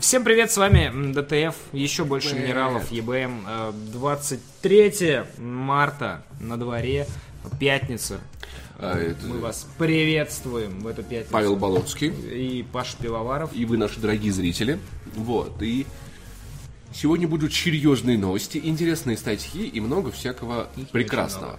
Всем привет, с вами ДТФ, еще больше Привет. минералов, ЕБМ. Э, 23 марта на дворе, пятница. А, это Мы вас приветствуем в эту пятницу. Павел Болоцкий. И Паша Пивоваров. И вы, наши дорогие зрители. Вот. И сегодня будут серьезные новости, интересные статьи и много всякого прекрасного.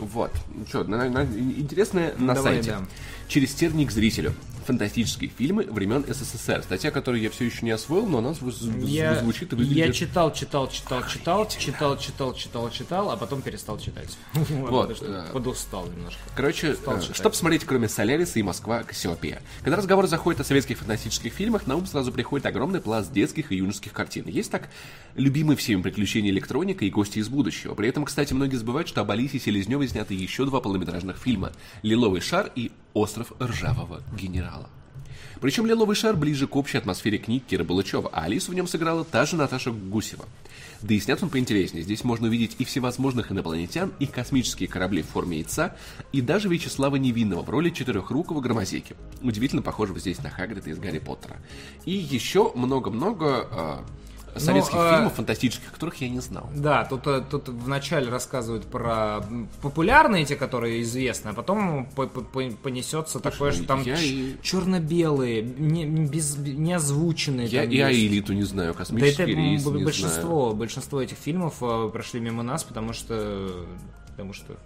Вот. Ну что, на- на- интересное на Давай, сайте. да. Через терник зрителю. Фантастические фильмы времен СССР. Статья, которую я все еще не освоил, но она Я, звучит и я выглядит... читал, читал, читал, читал, читал, читал, читал, читал, а потом перестал читать. Вот, э, подустал немножко. Короче, э, что посмотреть, кроме Соляриса и Москва Кассиопея? Когда разговор заходит о советских фантастических фильмах, на ум сразу приходит огромный пласт детских и юношеских картин. Есть так любимые всеми приключения электроника и гости из будущего. При этом, кстати, многие забывают, что об Алисе Селезневой сняты еще два полнометражных фильма «Лиловый шар» и «Остров ржавого генерала». Причем «Лиловый шар» ближе к общей атмосфере книг Кира Балычева, а Алису в нем сыграла та же Наташа Гусева. Да и снят он поинтереснее. Здесь можно увидеть и всевозможных инопланетян, и космические корабли в форме яйца, и даже Вячеслава Невинного в роли четырехрукого громозеки. Удивительно похожего здесь на Хагрида из Гарри Поттера. И еще много-много э, советских э, фильмов фантастических, которых я не знал. Да, тут, э, тут вначале рассказывают про популярные те, которые известны, а потом по- по- по- понесется такое, что там я ч- и- черно-белые, не, без, не озвученные. Я там и есть. Аэлиту не знаю, Да космический это рейс м, не большинство, большинство этих фильмов э, прошли мимо нас, потому что, потому что знаю.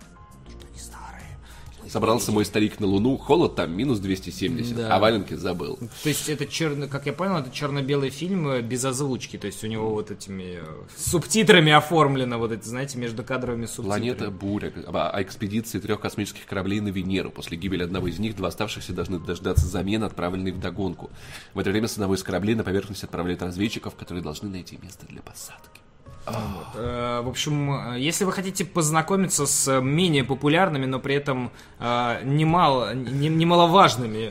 Собрался мой старик на Луну, холод там минус 270, Да. а валенки забыл. То есть это черно, как я понял, это черно-белый фильм э, без озвучки, то есть у него вот этими э, субтитрами оформлено, вот эти, знаете, между кадровыми субтитрами. Планета Буря, о о экспедиции трех космических кораблей на Венеру. После гибели одного из них два оставшихся должны дождаться замены, отправленной в догонку. В это время с одного из кораблей на поверхность отправляют разведчиков, которые должны найти место для посадки. Э, В общем, э, если вы хотите познакомиться с э, менее популярными, но при этом немало, не- немаловажными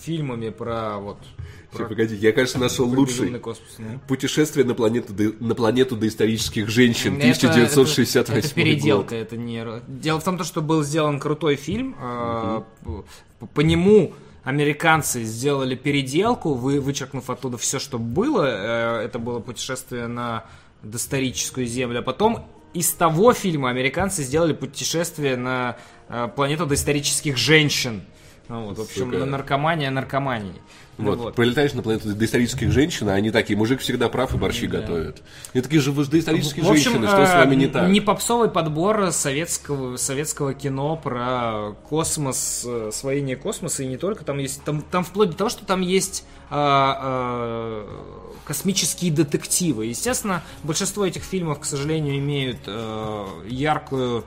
фильмами про вот Все, погоди, я, кажется, нашел лучший. космос, ну. Путешествие на планету, до- на планету доисторических женщин, Это- 1968 это, это переделка, это не... Дело в том, то, что был сделан крутой фильм, э, по, по нему американцы сделали переделку, вы, вычеркнув оттуда все, что было, это было путешествие на доисторическую землю, а потом из того фильма американцы сделали путешествие на э, планету доисторических женщин. Ну, вот, в общем, Сука. на наркомания наркомании. Ну Вот, вот. прилетаешь на планету доисторических женщин, а они такие, мужик всегда прав и борщи готовят. И такие же вы же доисторические В общем, женщины, что с э, вами не так? Не попсовый подбор советского, советского кино про космос, э, освоение космоса, и не только. Там есть, там, там вплоть до того, что там есть а, а, космические детективы. Естественно, большинство этих фильмов, к сожалению, имеют э, яркую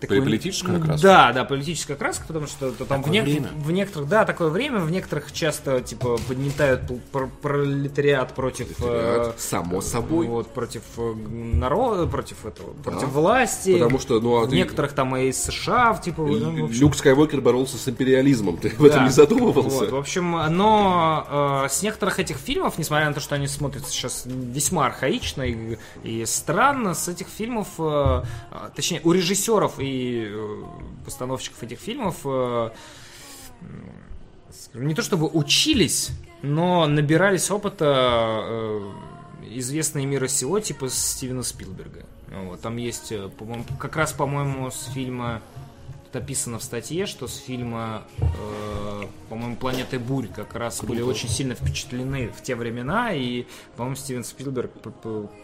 такую- Политическую окраску? Да, да, политическая окраска, потому что то там в, время. в некоторых, да, такое время, в некоторых часто типа поднятают пр- пр- пролетариат против э, Пролетариат, само собой. вот против э, народа, против этого, против власти. Потому что, ну, а в ты- некоторых там и США, типа, ну, общем, Люк Скайуокер боролся с империализмом, ты в этом да. не задумывался? Вот, в общем, но э, с некоторых этих фильмов, несмотря на то, что они смотрятся сейчас весьма архаично и, и странно, с этих фильмов, э, э, точнее, у режиссеров и э, постановщиков этих фильмов э, не то чтобы учились, но набирались опыта э, известные мира сего, типа Стивена Спилберга. Вот, там есть, по-моему, как раз, по-моему, с фильма Тут описано в статье, что с фильма, по-моему, «Планеты бурь» как раз были очень сильно впечатлены в те времена, и, по-моему, Стивен Спилберг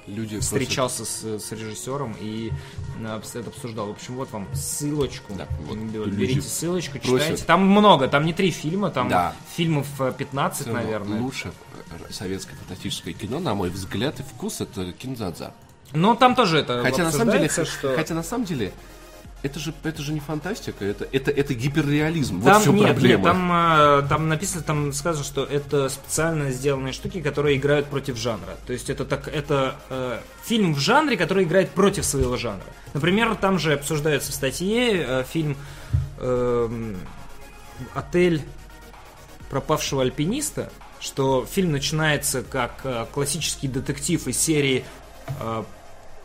Люди встречался с, с режиссером и э, это обсуждал. В общем, вот вам ссылочку. Да, вот Бе- люди Берите ссылочку, просят. читайте. Там много, там не три фильма, там Да. фильмов э, 15, Всё равно наверное. Лучше э, советское фантастическое кино, на мой взгляд и вкус, это Кинзадза. Но там тоже это Хотя на самом деле, что... хотя на самом деле, это же, это же не фантастика, это, это, это гиперреализм. Вот Там в чем нет, проблема. нет, там, э, там написано, там сказано, что это специально сделанные штуки, которые играют против жанра. То есть это так, это э, фильм в жанре, который играет против своего жанра. Например, там же обсуждается в статье э, фильм эм, "Отель пропавшего альпиниста", что фильм начинается как э, классический детектив из серии э,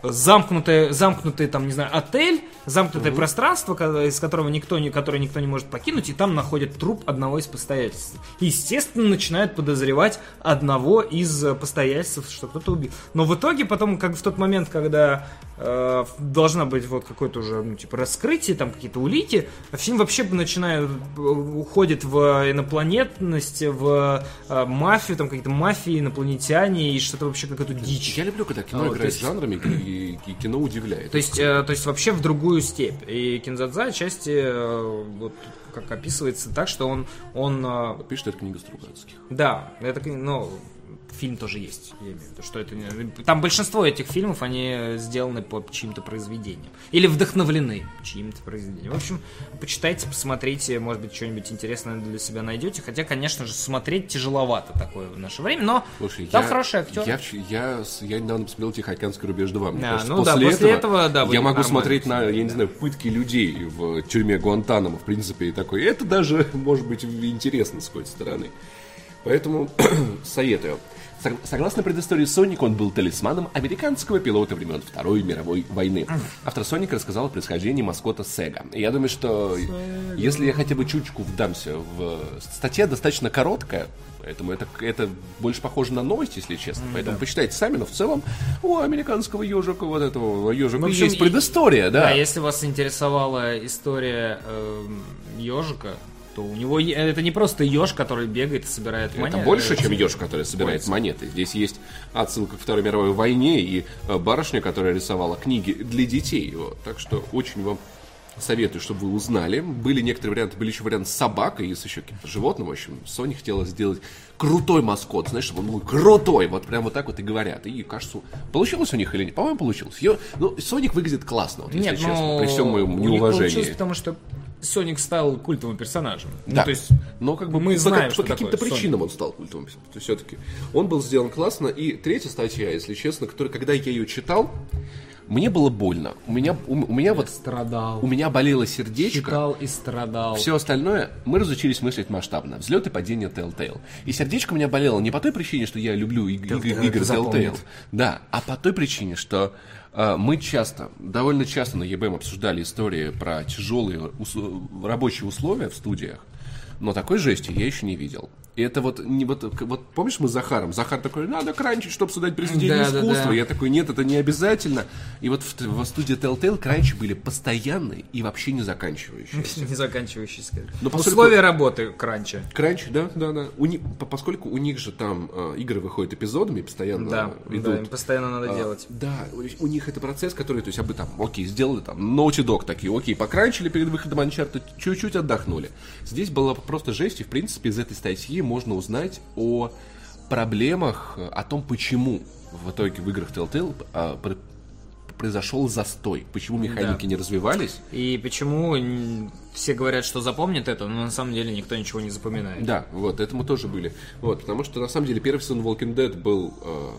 замкнутое, замкнутый там, не знаю, отель, замкнутое пространство, ко- из которого никто не, которое никто не может покинуть, и там находят труп одного из постояльцев. И, естественно, начинают подозревать одного из э, постояльцев, что кто-то убил. Но в итоге потом, как в тот момент, когда э, должна быть вот какое-то уже, ну, типа, раскрытие, там какие-то улики, фильм вообще начинает, уходит в инопланетность, в э, мафию, там какие-то мафии, инопланетяне, и что-то вообще какая-то дичь. Я люблю, когда кино А, играет есть- с жанрами, и, и кино удивляет. То есть, э, то есть вообще в другую степь. И Кинзадза отчасти э, вот как описывается так, что он, он э, Пишет это книга Стругацких. да, это, ну, фильм тоже есть. Я имею в виду, что это там большинство этих фильмов они сделаны по чьим-то произведениям или вдохновлены чьим-то произведением. В общем, почитайте, посмотрите, может быть, что-нибудь интересное для себя найдете. Хотя, конечно же, смотреть тяжеловато такое в наше время, но Слушай, там я, хороший актер. Я, я, я недавно посмотрел «Тихоокеанский рубеж 2». Мне Да, кажется, ну да, после этого, да, я могу смотреть на, я не знаю, пытки людей в тюрьме Гуантанамо, в принципе, и такой. Это даже, может быть, интересно с какой-то стороны. Поэтому советую. Сог- Согласно предыстории Соника, он был талисманом американского пилота времен Второй мировой войны. Автор Соника рассказал о происхождении маскота Сега. И я думаю, что если я хотя бы чуточку вдамся в... Статья достаточно короткая, поэтому это, это больше похоже на новость, если честно. Поэтому почитайте сами, но в целом у американского ежика, вот этого ежика, В общем, есть и- предыстория, да. Да, если вас интересовала история ежика, то у него это не просто еж, который бегает и собирает Это монеты. больше, чем еж, который собирает монеты. Здесь есть отсылка к Второй мировой войне и э, барышня, которая рисовала книги для детей. Вот. Так что очень вам советую, чтобы вы узнали. Были некоторые варианты, были еще варианты с собакой и с еще каким-то животным. В общем, Sony хотела сделать крутой маскот, знаешь, чтобы он был крутой. Вот прям вот так вот и говорят. И кажется, получилось у них или нет? По-моему, получилось. Её- ну, Соник выглядит классно, вот, если Нет, честно, ну, при всем моем неуважении. получилось, потому что Соник стал культовым персонажем. Да. Ну, то есть, Но как бы мы по, знаем, как- что по каким-то причинам он стал культовым. То есть все-таки он был сделан классно. И третья статья, если честно, которая, когда я ее читал, мне было больно. У меня, у, у меня вот страдал. у меня болело сердечко. Читал и страдал. Все остальное мы разучились мыслить масштабно. Взлет и падение Telltale. И сердечко у меня болело не по той причине, что я люблю иг- иг- Telltale, игры. Telltale. Да, а по той причине, что мы часто, довольно часто на ЕБМ обсуждали истории про тяжелые рабочие условия в студиях, но такой жести я еще не видел. И это вот, не вот, вот помнишь мы с Захаром? Захар такой, надо кранчить, чтобы создать произведение Да, да, искусства. да. Я такой, нет, это не обязательно. И вот в, в студии Telltale кранчи были постоянные и вообще не заканчивающиеся. Не заканчивающийся. Но поскольку- Условия работы кранча. Кранч, да, да, да. У них, по- поскольку у них же там э, игры выходят эпизодами, постоянно Да, идут. да, им постоянно надо А, делать. Да, у- них это процесс, который, то есть, абы там, окей, сделали там, Naughty Dog такие, окей, покранчили перед выходом Uncharted, чуть-чуть отдохнули. Здесь была просто жесть, и, в принципе, из этой статьи можно узнать о проблемах, о том, почему в итоге в играх Telltale а, пр- произошел застой, почему механики Да. не развивались. И почему все говорят, что запомнит это, но на самом деле никто ничего не запоминает. Да, вот, этому тоже были. Вот, потому что, на самом деле, первый сезон Walking Dead был э,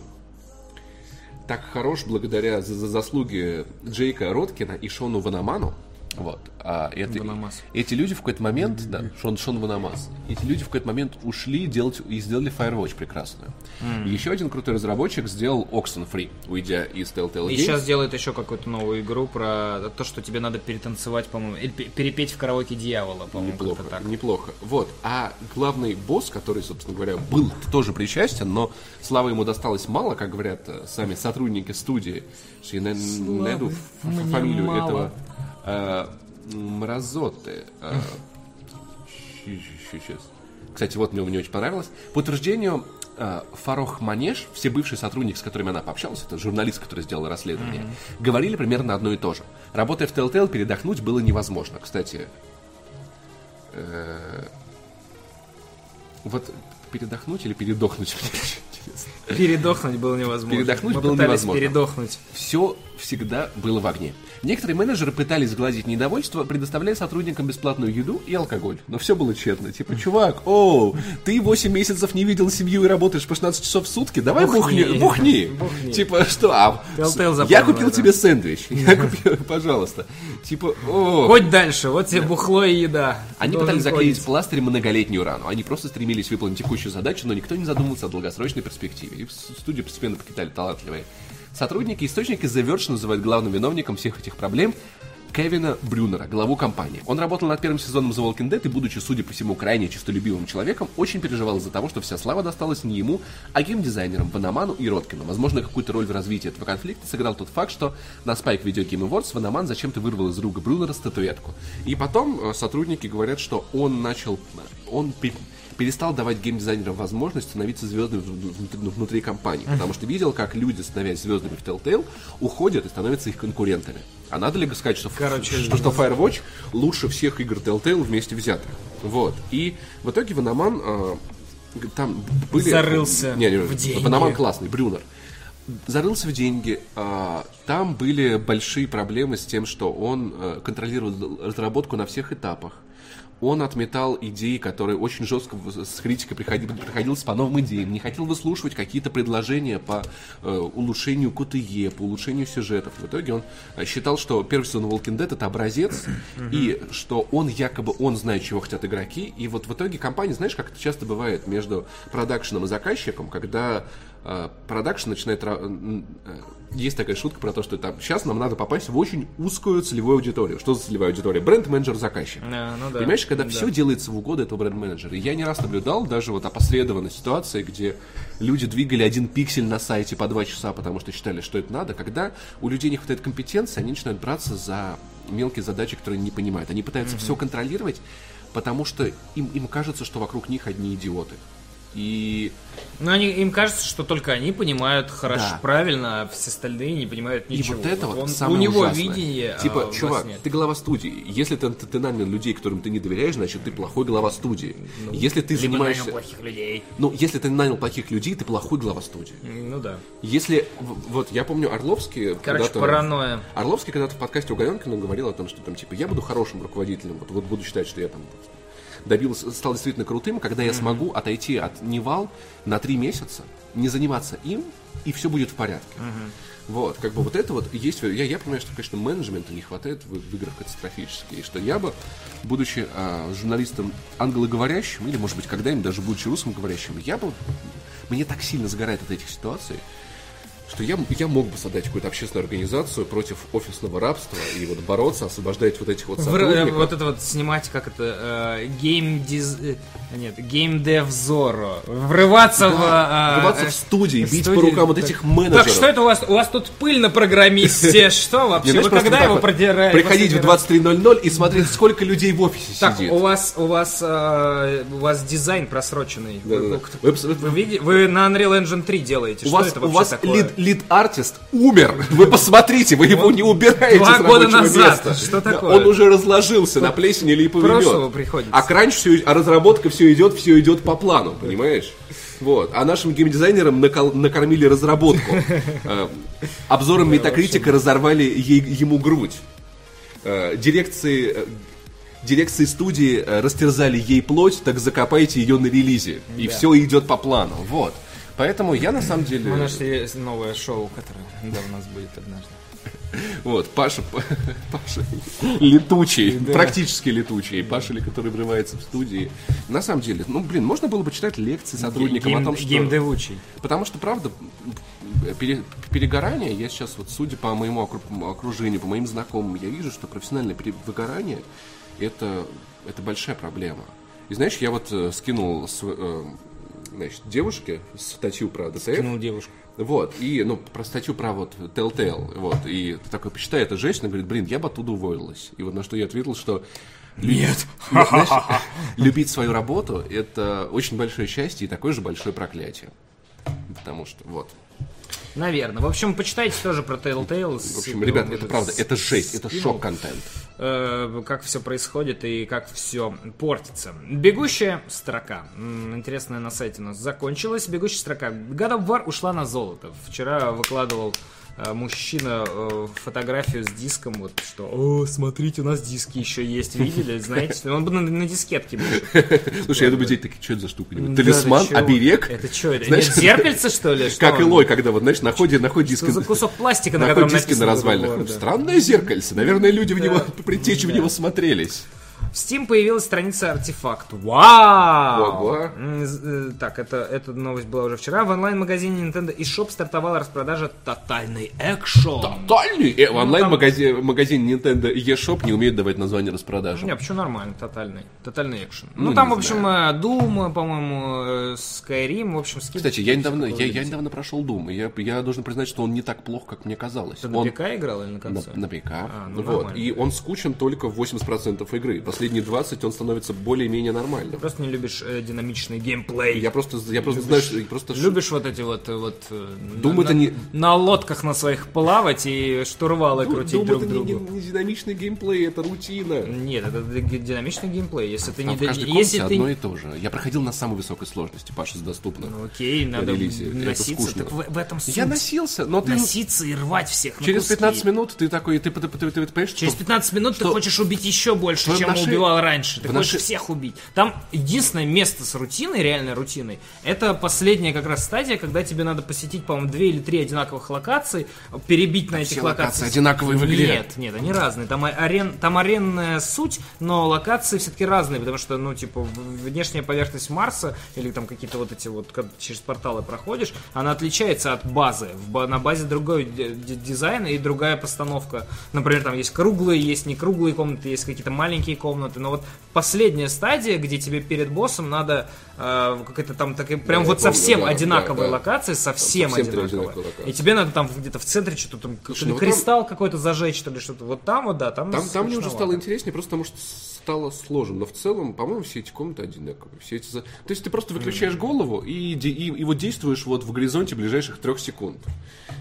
так хорош благодаря за, за заслуги Джейка Роткина и Шону Ванаману. Вот. А это, Ванамас. эти люди в какой-то момент, да, Шон, Шон Ванамас, эти люди в какой-то момент ушли делать и сделали Firewatch прекрасную. И еще один крутой разработчик сделал Oxenfree, уйдя из Telltale И Games. сейчас делает еще какую-то новую игру про то, что тебе надо перетанцевать, по-моему, или пе- перепеть в караоке дьявола, по-моему, Неплохо, как-то так. неплохо. Вот. А главный босс, который, собственно говоря, был тоже причастен, но славы ему досталось мало, как говорят э, сами сотрудники студии. Я на- найду фамилию мало. этого э, Мразоты. э, Сейчас. Кстати, вот мне, мне очень понравилось. По утверждению э, Фарох Манеш, все бывшие сотрудники, с которыми она пообщалась, это журналист, который сделал расследование, говорили примерно одно и то же. Работая в Telltale, передохнуть было невозможно. Кстати, э, вот передохнуть или передохнуть. Передохнуть было невозможно. Передохнуть Мы было невозможно. передохнуть. Все всегда было в огне. Некоторые менеджеры пытались сгладить недовольство, предоставляя сотрудникам бесплатную еду и алкоголь. Но все было тщетно. Типа, чувак, о, ты 8 месяцев не видел семью и работаешь по 16 часов в сутки, давай Бухни. бухни. Бухни. Бухни. Типа, что? А, я купил тебе сэндвич. Я купил, пожалуйста. Типа, о. Хоть дальше, вот тебе бухло и еда. Они пытались заклеить пластырем многолетнюю рану. Они просто стремились выполнить текущую задачу, но никто не задумывался о долгосрочной перспективе. И в студию постепенно покидали талантливые сотрудники. Источники The Verge называют главным виновником всех этих проблем Кевина Брюнера, главу компании. Он работал над первым сезоном The Walking Dead и, будучи, судя по всему, крайне честолюбивым человеком, очень переживал из-за того, что вся слава досталась не ему, а геймдизайнерам Ванаману и Роткину. Возможно, какую-то роль в развитии этого конфликта сыграл тот факт, что на Spike Video Game Awards Ванаман зачем-то вырвал из рук Брюнера статуэтку. И потом э, сотрудники говорят, что он начал... Он перестал давать геймдизайнерам возможность становиться звездами внутри компании. Потому что видел, как люди, становясь звездами в Telltale, уходят и становятся их конкурентами. А надо ли сказать, что, Короче, что, что Firewatch лучше всех игр Telltale вместе взятых? Вот. И в итоге Ваноман э, там были... Зарылся не, не, в деньги. Ваноман классный, Брюнер. Зарылся в деньги. Э, там были большие проблемы с тем, что он э, контролировал разработку на всех этапах он отметал идеи, которые очень жестко с критикой приходил, приходилось по новым идеям, не хотел выслушивать какие-то предложения по э, улучшению КТЕ, по улучшению сюжетов. В итоге он э, считал, что первый сезон Walking Dead это образец, и что он якобы, он знает, чего хотят игроки, и вот в итоге компания, знаешь, как это часто бывает между продакшеном и заказчиком, когда продакшн начинает... Э, есть такая шутка про то, что там сейчас нам надо попасть в очень узкую целевую аудиторию. Что за целевая аудитория? Бренд-менеджер заказчик. Yeah, ну да. Понимаешь, когда да. все делается в угоду этого бренд-менеджера. Я не раз наблюдал даже вот опосредованно ситуации, где люди двигали один пиксель на сайте по два часа, потому что считали, что это надо. Когда у людей не хватает компетенции, они начинают браться за мелкие задачи, которые не понимают. Они пытаются mm-hmm. все контролировать, потому что им, им кажется, что вокруг них одни идиоты. И... Ну, они, им кажется, что только они понимают хорошо, да. правильно, а все остальные не понимают ничего. И вот это вот, он, самое У него ужасное. видение, Типа, а чувак, ты глава студии. Если ты, ты, ты нанял людей, которым ты не доверяешь, значит, ты плохой глава студии. Ну, если ты занимаешься... нанял плохих людей. Ну, если ты нанял плохих людей, ты плохой глава студии. Ну да. Если... Вот, я помню, Орловский... Короче, паранойя. Орловский когда-то в подкасте у Галенкина говорил о том, что там, типа, я буду хорошим руководителем, вот, вот буду считать, что я там добился, стал действительно крутым, когда я смогу отойти от Невал на три месяца, не заниматься им, и все будет в порядке. Вот, как бы вот это вот есть. Я, я понимаю, что, конечно, менеджмента не хватает в, в играх катастрофически. И что я бы, будучи а, журналистом англоговорящим, или, может быть, когда-нибудь даже будучи русским говорящим, я бы. Мне так сильно загорает от этих ситуаций, что я, я мог бы создать какую-то общественную организацию против офисного рабства и вот бороться, освобождать вот этих вот сотрудников. Вот это вот снимать, как это, game диз... Нет, game dev зорро. Врываться да, в... Э, врываться в студии, бить студии, по рукам вот этих менеджеров. Так что это у вас? У вас тут пыль на программисте. Что вообще? Вы когда его продираете? Приходить в 23.00 и смотреть, сколько людей в офисе сидит. Так, у вас у вас э, у вас дизайн просроченный. Вы на Unreal Engine 3 делаете. Что это вообще такое? Lead-artist умер. Вы посмотрите, вы его не убираете Два с года назад. Места. Что такое? Он уже разложился на плесени или липовый приходится. А кранч все, а разработка все идет, все идет по плану, понимаешь? Вот. А нашим геймдизайнерам накол- накормили разработку. Э, обзором Метакритика разорвали ей, ему грудь. Э, дирекции э, дирекции студии растерзали ей плоть, так закопайте ее на релизе. И да. все идет по плану. Вот. Поэтому я на самом деле... Мы нашли новое шоу, которое да, у нас будет однажды. Вот, Паша, Паша летучий, да. практически летучий. Паша, который врывается в студии. На самом деле, ну, блин, можно было бы читать лекции сотрудникам гейм, о том, что... Геймдевучий. Потому что, правда, пере, перегорание, я сейчас вот, судя по моему окружению, по моим знакомым, я вижу, что профессиональное выгорание это, это большая проблема. И знаешь, я вот э, скинул э, значит, девушке статью про ДТФ. Скинул девушку. Вот, и, ну, про статью про вот Telltale, вот, и такой, почитай, эта женщина говорит, блин, я бы оттуда уволилась. И вот на что я ответил, что нет. Знаешь, любить свою работу – это очень большое счастье и такое же большое проклятие. Потому что, вот. Наверное. В общем, почитайте тоже про Telltale. В общем, ребят, это правда, это жесть, это шок-контент. Э, как все происходит и как все портится. Бегущая строка. Интересная на сайте у нас закончилась. Бегущая строка. God of War ушла на золото. Вчера выкладывал мужчина э, фотографию с диском, вот что, о, смотрите, у нас диски еще есть, видели, знаете, он бы на, на дискетке был. Слушай, я думаю, здесь такие, что это за штука? Талисман, оберег? Это что, это зеркальце, что ли? Как Илой, когда вот, знаешь, находит, диск. за кусок пластика, на котором диски на развалинах. Странное зеркальце, наверное, люди в него, предтечи в него смотрелись. Steam появилась страница артефакт. Вау! Ого. Э, Так, это, эта новость была уже вчера. В онлайн-магазине Nintendo eShop стартовала распродажа «Тотальный экшон». Тотальный! Э, в Ну, онлайн-магазине магазин Nintendo eShop не умеет давать название распродажи. Не, почему нормально, тотальный, тотальный экшен. Ну, Ну, там, в общем, э, Doom, по-моему, Skyrim, в общем, скидки. Кстати, я недавно, я, я недавно прошел Doom, и я, я должен признать, что он не так плох, как мне казалось. Ты на он ПК играл или на на, консоли? на ПК. А, ну, вот. нормально. И он скучен только в 80% игры. Последние 20 он становится более-менее нормальным. Просто не любишь э, динамичный геймплей. Я просто, я просто знаю, что просто Любишь вот эти вот, э, вот э, Doom на, это не- на лодках на своих плавать и штурвалы Doom- крутить Doom друг это не, другу. не- не динамичный геймплей, это рутина. Нет, это ди- динамичный геймплей. Если ты Там не в до- каждой если ты одно и то же. Я проходил на самой высокой сложности, Паша, из доступных. Ну, окей, надо релизе. Носиться. Так в, в этом суть. Я носился, но ты Носиться и рвать всех на через куски. 15 минут ты такой, ты, ты, ты, ты- ты понимаешь, Через что 15 минут ты что- хочешь убить еще больше, что в чем нашей- убивал раньше. Ты в хочешь нашей- всех убить. Там единственное место с рутиной, реальной рутиной, это последняя как раз стадия, когда тебе надо посетить, по-моему, две или три одинаковых локаций, перебить на этих локациях. одинаковые в игре. Нет, нет, они разные. Там, арен, там аренная суть, но локации все-таки разные, потому что, ну, типа, внешняя поверхность Марса или там какие-то вот эти вот, когда через порталы проходишь, она отличается от базы. На базе другой дизайн и другая постановка. Например, там есть круглые, есть не круглые комнаты, есть какие-то маленькие комнаты. Но вот последняя стадия, где тебе перед боссом надо э, какая-то там такая, прям я вот помню, совсем да, одинаковая да, да. локация, совсем, совсем одинаковые локации. И тебе надо там где-то в центре что-то там, ли ну кристалл какой-то зажечь, что ли, что-то. Вот там вот, да, там Там, там мне уже стало интереснее, просто потому что стало сложно. Но в целом, по-моему, все эти комнаты одинаковые. Все эти... То есть ты просто выключаешь голову и, и, и вот действуешь вот в горизонте ближайших трех секунд.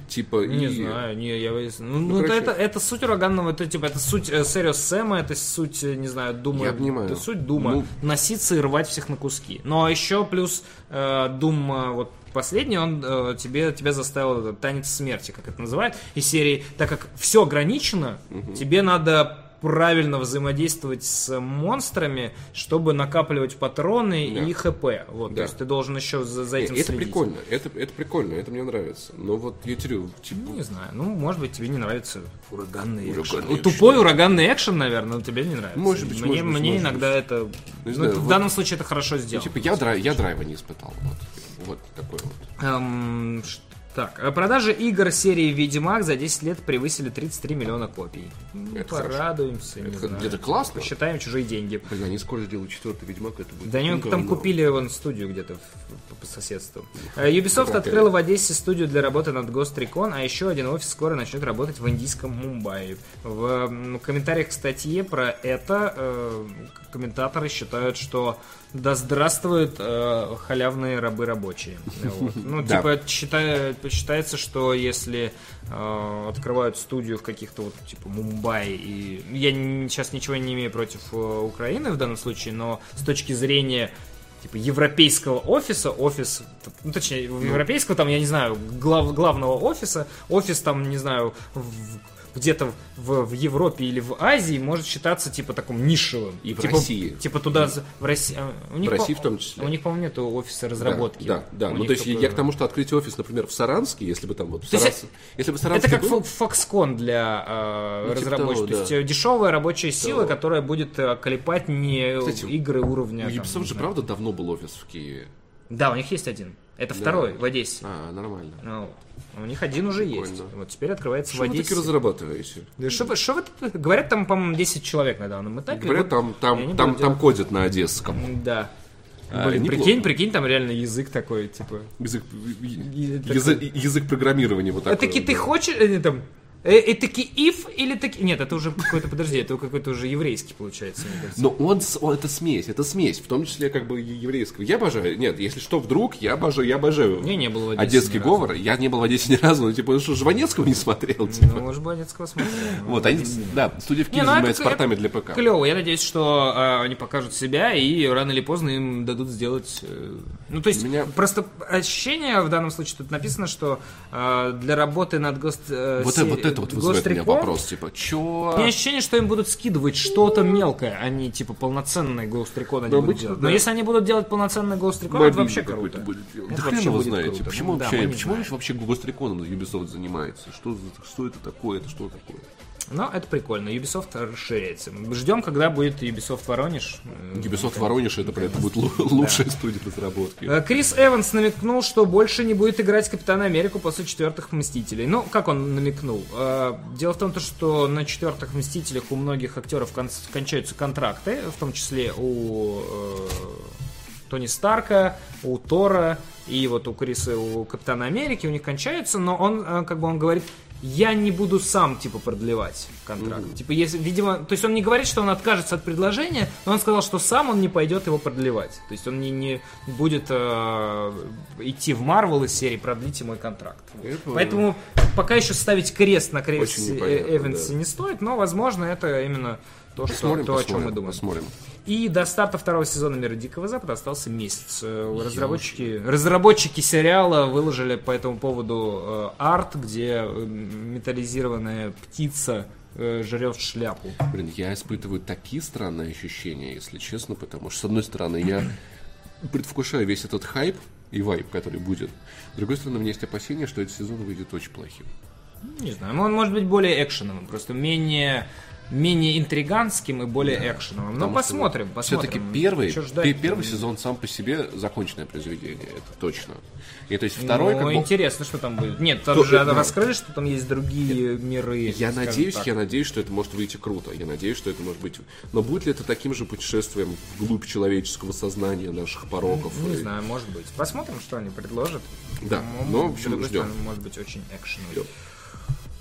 Типа, Не и... знаю, не, я выяс- Ну, ну, это, это, суть ураганного, это типа, это суть э, Serious Сэма, это суть, э, не знаю, Дума. Я понимаю. Это суть Дума. Ну- Носиться и рвать всех на куски. Но еще плюс э, Дум, э, вот последний, он э, тебе, тебя заставил этот танец смерти, как это называют, из серии, так как все ограничено, тебе надо правильно взаимодействовать с монстрами, чтобы накапливать патроны Да. и ХП. Вот, Да. То есть ты должен еще за, за Не, этим это следить. прикольно, это, это прикольно, это мне нравится. Но вот я говорю, типа, Ну, не знаю. Ну, может быть, тебе не нравится ураганный экшен. Ураганный Ну, экшен. Тупой ураганный экшен, наверное, но тебе не нравится. Может быть, мне, может быть, мне может иногда это... ну, знаю, это в вот- данном случае это хорошо ну, сделано. типа я, драй- я драйва не испытал. Вот, вот такой вот. Эм, ш- так, э, продажи игр серии Ведьмак за 10 лет превысили 33 миллиона копий. Ну, Это порадуемся, Это знаю. где-то классно. Посчитаем чужие деньги. Блин, они скоро сделают четвертый Ведьмак, это будет. Да они там говно. купили вон студию где-то по, по соседству. Э, Ubisoft Какая? открыла в Одессе студию для работы над Ghost Recon, а еще один офис скоро начнет работать в индийском Мумбаи. В комментариях к статье про это э, комментаторы считают, что да здравствуют э, халявные рабы рабочие. Вот. Ну, типа, считает- считается, что если э, открывают студию в каких-то вот, типа, Мумбаи, и я н- сейчас ничего не имею против э, Украины в данном случае, но с точки зрения типа европейского офиса, офис, ну, точнее, европейского, там, я не знаю, глав- главного офиса, офис там, не знаю, в- где-то в, в Европе или в Азии может считаться типа таком нишевым. И в Типа- России. Типа туда за- в России. а, У них, В России по- в том числе. У них, по-моему, нету офиса разработки. Да, да. У Ну, то есть только- я к тому, что открыть офис, например, в Саранске, если бы там вот... То есть Саранс- Если бы Саранске Это как был- Foxconn для э, Ну, типа разработчиков. того, То есть да. дешевая рабочая сила, Того. которая будет э, клепать не Кстати, игры уровня. У там, Ubisoft не же, правда, давно был офис в Киеве. Да, у них есть один. Это второй в Одессе. А, нормально. Ну, вот. У них один уже есть. Прикольно. Вот теперь открывается Что в вы таки Одессе. разрабатываете? Да что вы, что вы Говорят, там, по-моему, 10 человек на данном этапе. Говорят, Вот там, там, там, там делать- кодят на одесском. Да. А, Блин, прикинь, прикинь, там реально язык такой, типа. Язык, язык, язык программирования вот А такой. таки вот, ты да. хочешь, э, там, э, э, таки if или таки... Нет, это уже какой-то, подожди, это какой-то уже еврейский получается, мне кажется. Но он, он- это смесь, это смесь, в том числе как бы еврейского. Я обожаю, нет, если что, вдруг, я обожаю, я обожаю Я не был в Одессе одесский говор. Я не был в Одессе ни разу, но типа, ну что, Жванецкого не смотрел, типа. Ну, может, Банецкого смотрел. Вот, они, да, студия в Не, Киеве ну, занимается портами это для ПК. Клево, я надеюсь, что э, они покажут себя и рано или поздно им дадут сделать. э, ну, то есть, Меня- просто ощущение в данном случае тут написано, что э, для работы над Ghost, э, вот это вот вызывает у меня вопрос, типа, чё? У меня ощущение, что им будут скидывать что-то мелкое, а не типа полноценный Ghost Recon они будут делать. да. Но если они будут делать полноценный Ghost Recon, это вообще какой-то круто. будет делать. Это Да хрен его знаете. круто. Почему да, вообще, почему вообще Ghost Recon Ubisoft занимается? Что, за- что это такое? Это что такое? Но это прикольно. Ubisoft расширяется. Ждем, когда будет Ubisoft Воронеж. Ubisoft Воронеж, это, это будет лу- лучшая студия разработки. Э, Крис Эванс намекнул, что больше не будет играть Капитана Америку после четвертых Мстителей. Ну, как он намекнул? Э, Дело в том, то, что на четвертых Мстителях у многих актеров кон- кончаются контракты, в том числе у э, Тони Старка, у Тора и вот у Криса, у Капитана Америки, у них кончаются, но он, как бы он говорит, я не буду сам, типа, продлевать контракт. Типа, если, видимо, то есть он не говорит, что он откажется от предложения, но он сказал, что сам он не пойдет его продлевать. То есть он не, не будет э, идти в Марвел из серии продлите мой контракт. Понял. Поэтому пока еще ставить крест на Очень непонятно, Эвансе да. не стоит, но, возможно, это именно то, что, Посмотрим, то о чем посмотрим, мы думаем. посмотрим. И до старта второго сезона Мира Дикого Запада остался месяц. Э, Разработчики, разработчики сериала выложили по этому поводу э, арт, где э, металлизированная птица жрет шляпу. Блин, я испытываю такие странные ощущения, если честно, потому что, с одной стороны, я предвкушаю весь этот хайп и вайп, который будет. С другой стороны, у меня есть опасения, что этот сезон выйдет очень плохим. Не знаю, он может быть более экшеновым, просто менее менее интриганским и более экшеновым. Но Потому что посмотрим, посмотрим. Все-таки первый, ждать? пе- первый сезон сам по себе законченное произведение, это точно. И то есть второй, ну, как бы, интересно, что там будет. Нет, там То- же ну, раскрыли, что там есть другие миры. Я надеюсь, так. я надеюсь, что это может выйти круто. Я надеюсь, что это может быть. Но будет ли это таким же путешествием вглубь человеческого сознания, наших пороков? Не и- знаю, может быть. Посмотрим, что они предложат. Да, но, в общем, ждем. может быть очень экшеновый.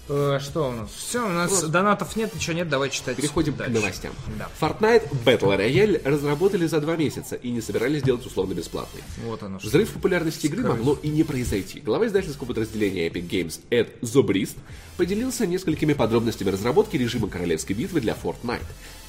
Э, что у нас? Все, у нас донатов нет, ничего нет, давай читать. Переходим дальше. к новостям. Да. Fortnite Battle Royale разработали за два месяца и не собирались делать условно бесплатный. Вот оно что. Взрыв популярности игры могло и не произойти. Глава издательского подразделения Epic Games Эд Зобрист поделился несколькими подробностями разработки режима королевской битвы для Fortnite.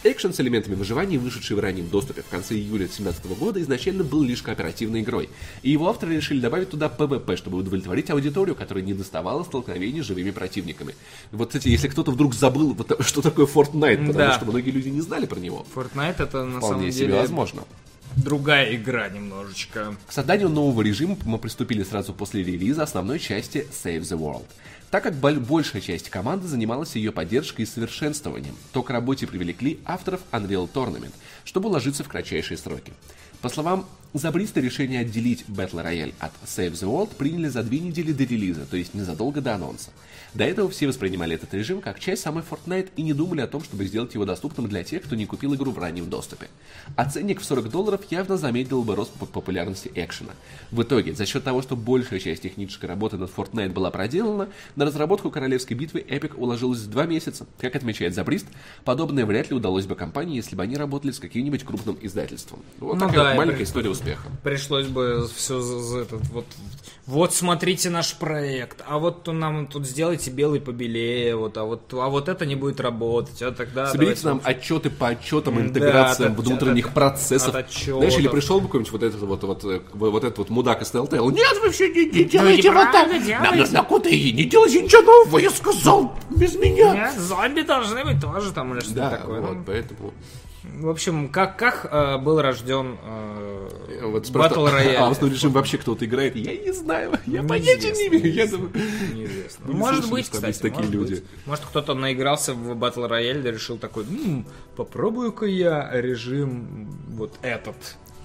Экшен с элементами выживания, вышедший в раннем доступе в конце июля 2017 года, изначально был лишь кооперативной игрой. И его авторы решили добавить туда PvP, чтобы удовлетворить аудиторию, которая не доставала столкновений с живыми противниками. Вот, кстати, если кто-то вдруг забыл, вот, что такое Fortnite, потому Да. что многие люди не знали про него. Fortnite это на Вполне самом себе деле возможно. другая игра немножечко. К созданию нового режима мы приступили сразу после релиза основной части Save the World. Так как боль- большая часть команды занималась ее поддержкой и совершенствованием, то к работе привлекли авторов Unreal Tournament, чтобы уложиться в кратчайшие сроки. По словам Забриста, решение отделить Battle Royale от Save the World приняли за две недели до релиза, то есть незадолго до анонса. До этого все воспринимали этот режим как часть самой Fortnite и не думали о том, чтобы сделать его доступным для тех, кто не купил игру в раннем доступе. А ценник в 40 долларов явно замедлил бы рост поп- популярности экшена. В итоге, за счет того, что большая часть технической работы над Fortnite была проделана, на разработку королевской битвы Epic уложилось в два месяца. Как отмечает Забрист, подобное вряд ли удалось бы компании, если бы они работали с каким-нибудь крупным издательством. Вот Ну такая да, вот маленькая история успеха. Пришлось бы все за, за этот вот. Вот смотрите наш проект, а вот то нам тут сделайте белый побелее, вот, а вот, а вот это не будет работать, а тогда Соберите давайте нам отчеты по отчетам, Да, интеграциям от- внутренних от- процессов. от отчетов. Знаешь, или пришел бы какой-нибудь вот этот вот, вот, э, вот этот вот мудак из Telltale. Нет, вы все не, не делайте вот так. неправильно На, на, делаете. на QTE не делайте ничего нового, я сказал, без меня. Нет, зомби должны быть тоже там или что-то Да, такое. вот, Ну, поэтому... В общем, как, как э, был рожден э, Вот Battle Royale? А в основном режим вообще кто-то играет, я не знаю, я понятия не имею. Я думаю, Неизвестно. Не может слышали, быть, кстати, есть такие может люди? быть. Может, кто-то наигрался в Battle Royale и решил такой, «М, попробую-ка я режим вот этот.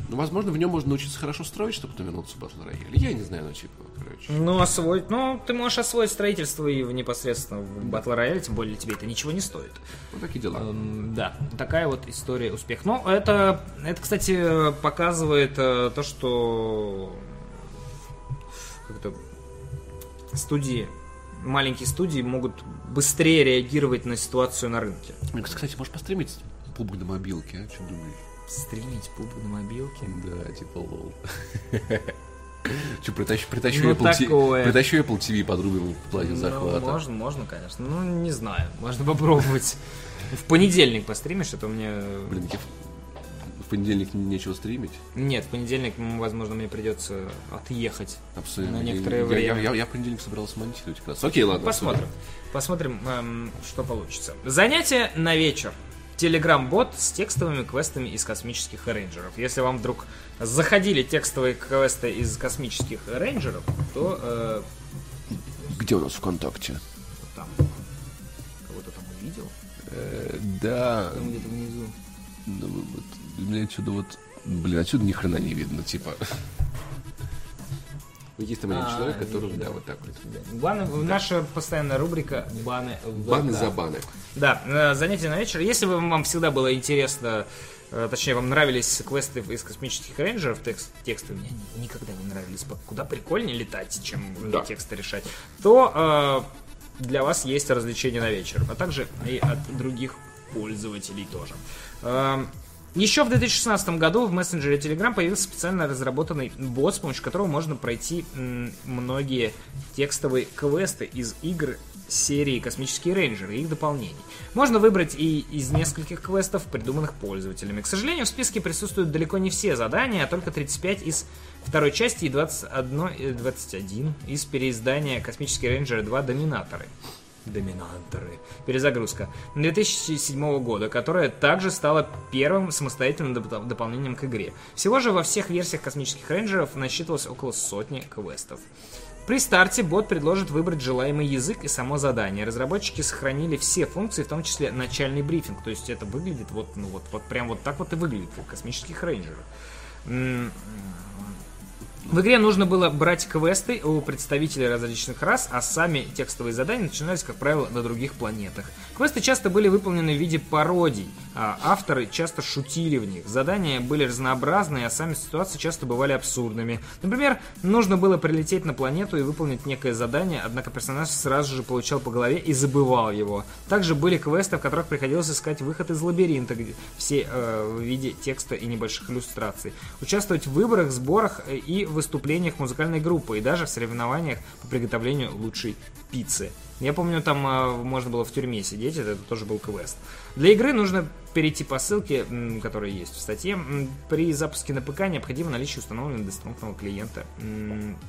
Ну, возможно, в нем можно научиться хорошо строить, чтобы потом вернуться в Battle Royale. Я не знаю, ну, типа, короче. Ну, освоить, ну, ты можешь освоить строительство и в непосредственно в Battle Royale, тем более тебе это ничего не стоит. Вот такие дела. М, Да, такая вот история успеха. Ну, это, это, кстати, показывает э, то, что как-то студии, маленькие студии могут быстрее реагировать на ситуацию на рынке. Кстати, можешь постримить пубг на мобилке, а? Что думаешь? Стримить пубг на мобилке. Да, типа лол. Че, притащу, притащу, Ну, Apple TV, такое. притащу Apple TV подрубим в плане Ну, захвата. можно, можно, конечно. Ну, не знаю. Можно попробовать. В понедельник постримишь, это мне... Блин, я в- понедельник нечего стримить. Нет, в понедельник, возможно, мне придется отъехать. Абсолютно. На некоторое я, время. Я, я- я в понедельник собирался монтировать как раз. Окей, ладно. Посмотрим. Посмотрим, эм, что получится. Занятие на вечер. Телеграм-бот с текстовыми квестами из космических рейнджеров. Если вам вдруг заходили текстовые квесты из космических рейнджеров, то э. Где у нас ВКонтакте? там кого-то там увидел. Э, да. Там где-то внизу. Ну, вот, мне отсюда вот... Блин, отсюда ни хрена не видно, типа. Вот есть там один А, человек, который, да, да. вот так вот. Баны, наша постоянная рубрика «Баны в Баны ВК». за баны. Да, э, занятие на вечер. Если бы вам всегда было интересно, э, точнее, вам нравились квесты из космических рейнджеров, текст, тексты мне ни- никогда не нравились. Куда прикольнее летать, чем Да. тексты решать, то э, для вас есть развлечение на вечер, а также и от других пользователей тоже. Эм, Еще в 2016 году в мессенджере Telegram появился специально разработанный бот, с помощью которого можно пройти многие текстовые квесты из игр серии «Космические рейнджеры» и их дополнений. Можно выбрать и из нескольких квестов, придуманных пользователями. К сожалению, в списке присутствуют далеко не все задания, а только 35 из второй части и 21, э, 21 из переиздания «Космические рейнджеры 2. Доминаторы». Доминанторы. Перезагрузка. 2007 года, которая также стала первым самостоятельным доп- дополнением к игре. Всего же во всех версиях космических рейнджеров насчитывалось около сотни квестов. При старте бот предложит выбрать желаемый язык и само задание. Разработчики сохранили все функции, в том числе начальный брифинг. То есть это выглядит вот, ну вот, вот прям вот так вот и выглядит, в космических рейнджерах. В игре нужно было брать квесты у представителей различных рас, а сами текстовые задания начинались, как правило, на других планетах. Квесты часто были выполнены в виде пародий, а авторы часто шутили в них. Задания были разнообразные, а сами ситуации часто бывали абсурдными. Например, нужно было прилететь на планету и выполнить некое задание, однако персонаж сразу же получал по голове и забывал его. Также были квесты, в которых приходилось искать выход из лабиринта, где все э, в виде текста и небольших иллюстраций. Участвовать в выборах, сборах э, и выступлениях музыкальной группы, и даже в соревнованиях по приготовлению лучшей пиццы. Я помню, там э, можно было в тюрьме сидеть, это, тоже был квест. Для игры нужно перейти по ссылке, которая есть в статье. При запуске на ПК необходимо наличие установленного дополнительного клиента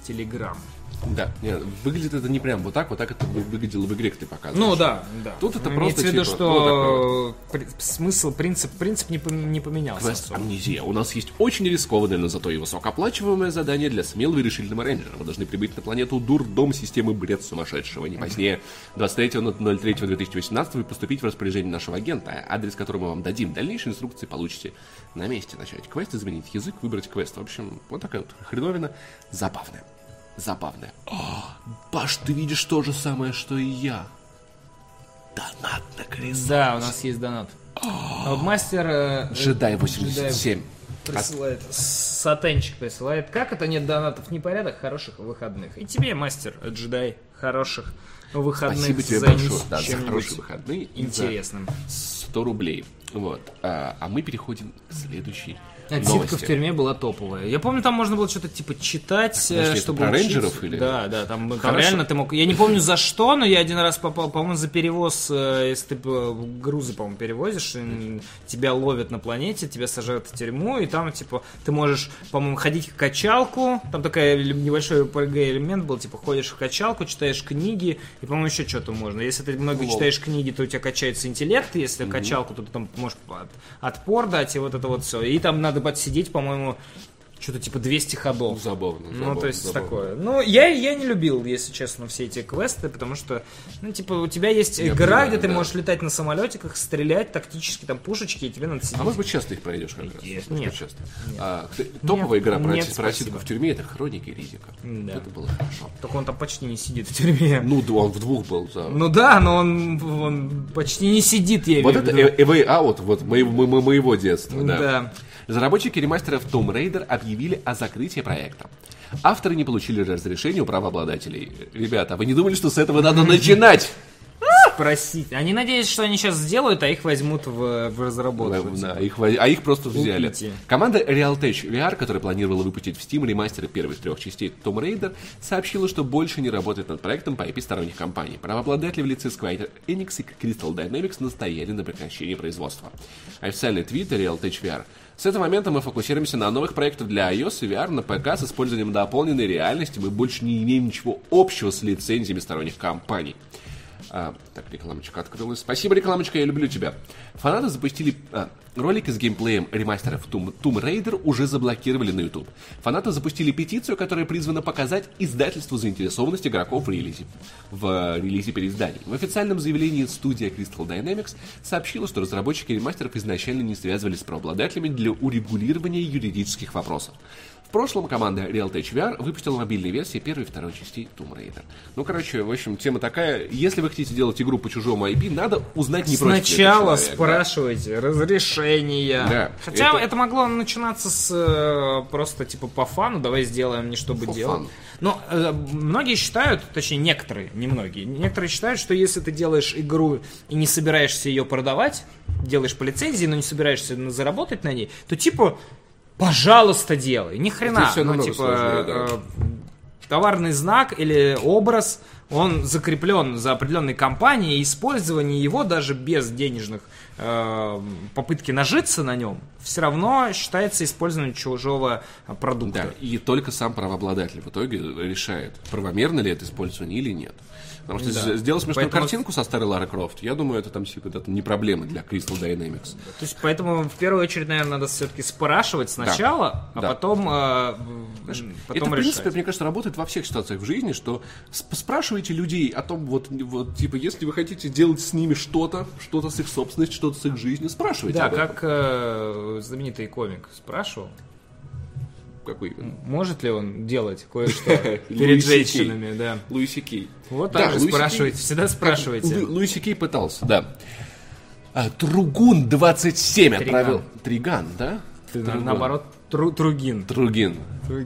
Telegram. Да, нет, выглядит это не прям вот так, вот так это вы- выглядело в игре, как ты показываешь. Ну да, да. Тут это Имеется просто в виду, типа, что при- смысл, принцип, принцип не, пом- не поменялся. Квест. «Амнезия». У нас есть очень рискованное, но зато и высокооплачиваемое задание для смелого и решительного рейнджера. Мы должны прибыть на планету Дурдом системы бред сумасшедшего. Не позднее 23.03.2018 и поступить в распоряжение нашего агента, адрес которого мы вам дадим. Дальнейшие инструкции получите на месте. Начать квест, изменить язык, выбрать квест. В общем, вот такая вот хреновина. Забавная. Забавная. О, Паш, ты видишь то же самое, что и я. Донат на крест. Да, у нас есть донат. Мастер... э, Джедай э, 87. Присылает. Сатенчик присылает. Как это нет донатов? Непорядок, хороших выходных. И тебе, мастер джедай, хороших выходных. Спасибо тебе большое да, за хорошие выходные. и за Интересным. 100 рублей. Вот. А, а мы переходим к следующей Отсидка новости. в тюрьме была топовая. Я помню, там можно было что-то типа читать, э, это чтобы про учиться. рейнджеров или- Да, да, там, там реально ты мог... Я не помню за что, но я один раз попал, по-моему, за перевоз, э, если ты э, грузы, по-моему, перевозишь, и тебя ловят на планете, тебя сажают в тюрьму, и там, типа, ты можешь, по-моему, ходить в качалку, там такой небольшой RPG-элемент был, типа, ходишь в качалку, читаешь книги, и, по-моему, еще что-то можно. Если ты много Лол. читаешь книги, то у тебя качается интеллект, если качалку, то ты там можешь от- отпор дать, и вот это вот все. И там надо подсидеть, по-моему, что-то типа 200 ходов. Забавно, Ну, забавно, то есть забавно. такое. Ну, я, я не любил, если честно, все эти квесты, потому что, ну, типа, у тебя есть Я игра, понимаю, где ты да. можешь летать на самолетиках, стрелять тактически, там, пушечки, и тебе надо сидеть. А может быть, часто их пройдешь как раз? Нет. Может быть, Нет. часто. А, топовая игра про, Нет, про спасибо. в тюрьме это Хроники Ризика. Да. Это было хорошо. Только он там почти не сидит в тюрьме. Ну, да, он в двух был. За... Ну да, но он, он почти не сидит, я вот это виду. A Way Out, вот моего, мо- мо- моего детства. Да. Да. Разработчики ремастеров Tomb Raider объявили о закрытии проекта. Авторы не получили разрешения у правообладателей. Ребята, вы не думали, что с этого надо начинать? Спросить. Они надеются, что они сейчас сделают, а их возьмут в, в разработку. Да, их воз- а их просто взяли. Купите. Команда Realtech VR, которая планировала выпустить в Steam ремастеры первых трех частей Tomb Raider, сообщила, что больше не работает над проектом по IP сторонних компаний. Правообладатели в лице Square Enix и Crystal Dynamics настояли на прекращении производства. Официальный твит Realtech VR. С этого момента мы фокусируемся на новых проектах для iOS и VR на ПК с использованием дополненной реальности. Мы больше не имеем ничего общего с лицензиями сторонних компаний. А, так, рекламочка открылась. Спасибо, рекламочка, я люблю тебя. Фанаты запустили... А, ролики с геймплеем ремастеров Tomb, Tomb Raider уже заблокировали на YouTube. Фанаты запустили петицию, которая призвана показать издательству заинтересованность игроков в релизе, в релизе переизданий. В официальном заявлении студия Crystal Dynamics сообщила, что разработчики ремастеров изначально не связывались с правообладателями для урегулирования юридических вопросов прошлом команда Realtech VR выпустила мобильные версии первой и второй частей Tomb Raider. Ну, короче, в общем, тема такая. Если вы хотите делать игру по чужому IP, надо узнать не против Сначала спрашивайте да? разрешения. Да, Хотя это... это могло начинаться с э, просто типа по фану, давай сделаем не чтобы For делать. Fun. Но э, многие считают, точнее некоторые, не многие, некоторые считают, что если ты делаешь игру и не собираешься ее продавать, делаешь по лицензии, но не собираешься заработать на ней, то типа пожалуйста, делай. Ни хрена. Все ну, типа, сложнее, да. э, товарный знак или образ, он закреплен за определенной компанией, и использование его даже без денежных э, попытки нажиться на нем, все равно считается использованием чужого продукта. Да, и только сам правообладатель в итоге решает, правомерно ли это использование или нет. Потому что да. сделать смешную поэтому... картинку со старой Лары Крофт, я думаю, это там типа это не проблема для Crystal Dynamics. То есть, поэтому в первую очередь, наверное, надо все-таки спрашивать сначала, да. а да. потом, э, потом Это, решать. в принципе, мне кажется, работает во всех ситуациях в жизни, что спрашивайте людей о том, вот, вот, типа, если вы хотите делать с ними что-то, что-то с их собственностью, что-то с их жизнью, спрашивайте. Да, как э, знаменитый комик спрашивал, какой? Может ли он делать кое-что перед женщинами, да. Луиси Кей. Вот так же спрашивайте, всегда спрашивайте. Луиси Кей пытался, да. А, Тругун 27 отправил. Триган, да? Наоборот, Тругин. Тругин.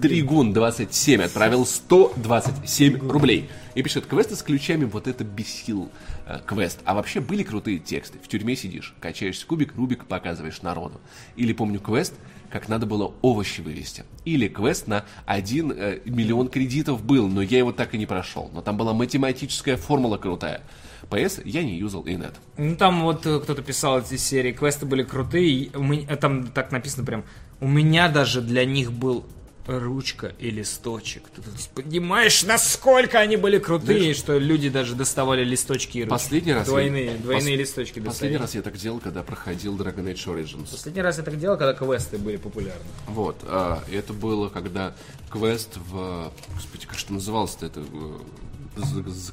Тригун 27 отправил 127 рублей. И пишет, квесты с ключами, вот это бесил э, квест. А вообще были крутые тексты. В тюрьме сидишь, качаешься кубик, рубик показываешь народу. Или помню квест, как надо было овощи вывести. Или квест на 1 э, миллион кредитов был, но я его так и не прошел. Но там была математическая формула крутая. PS я не юзал инет. Ну там вот э, кто-то писал эти серии, квесты были крутые, мы, э, там так написано прям, у меня даже для них был ручка и листочек. Ты понимаешь, насколько они были крутые, Знаешь, что люди даже доставали листочки и ручки. Последний раз двойные, я... двойные пос... листочки доставали. Последний раз я так делал, когда проходил Dragon Age Origins. Последний раз я так делал, когда квесты были популярны. Вот, а, это было, когда квест в... Господи, как что называлось-то это?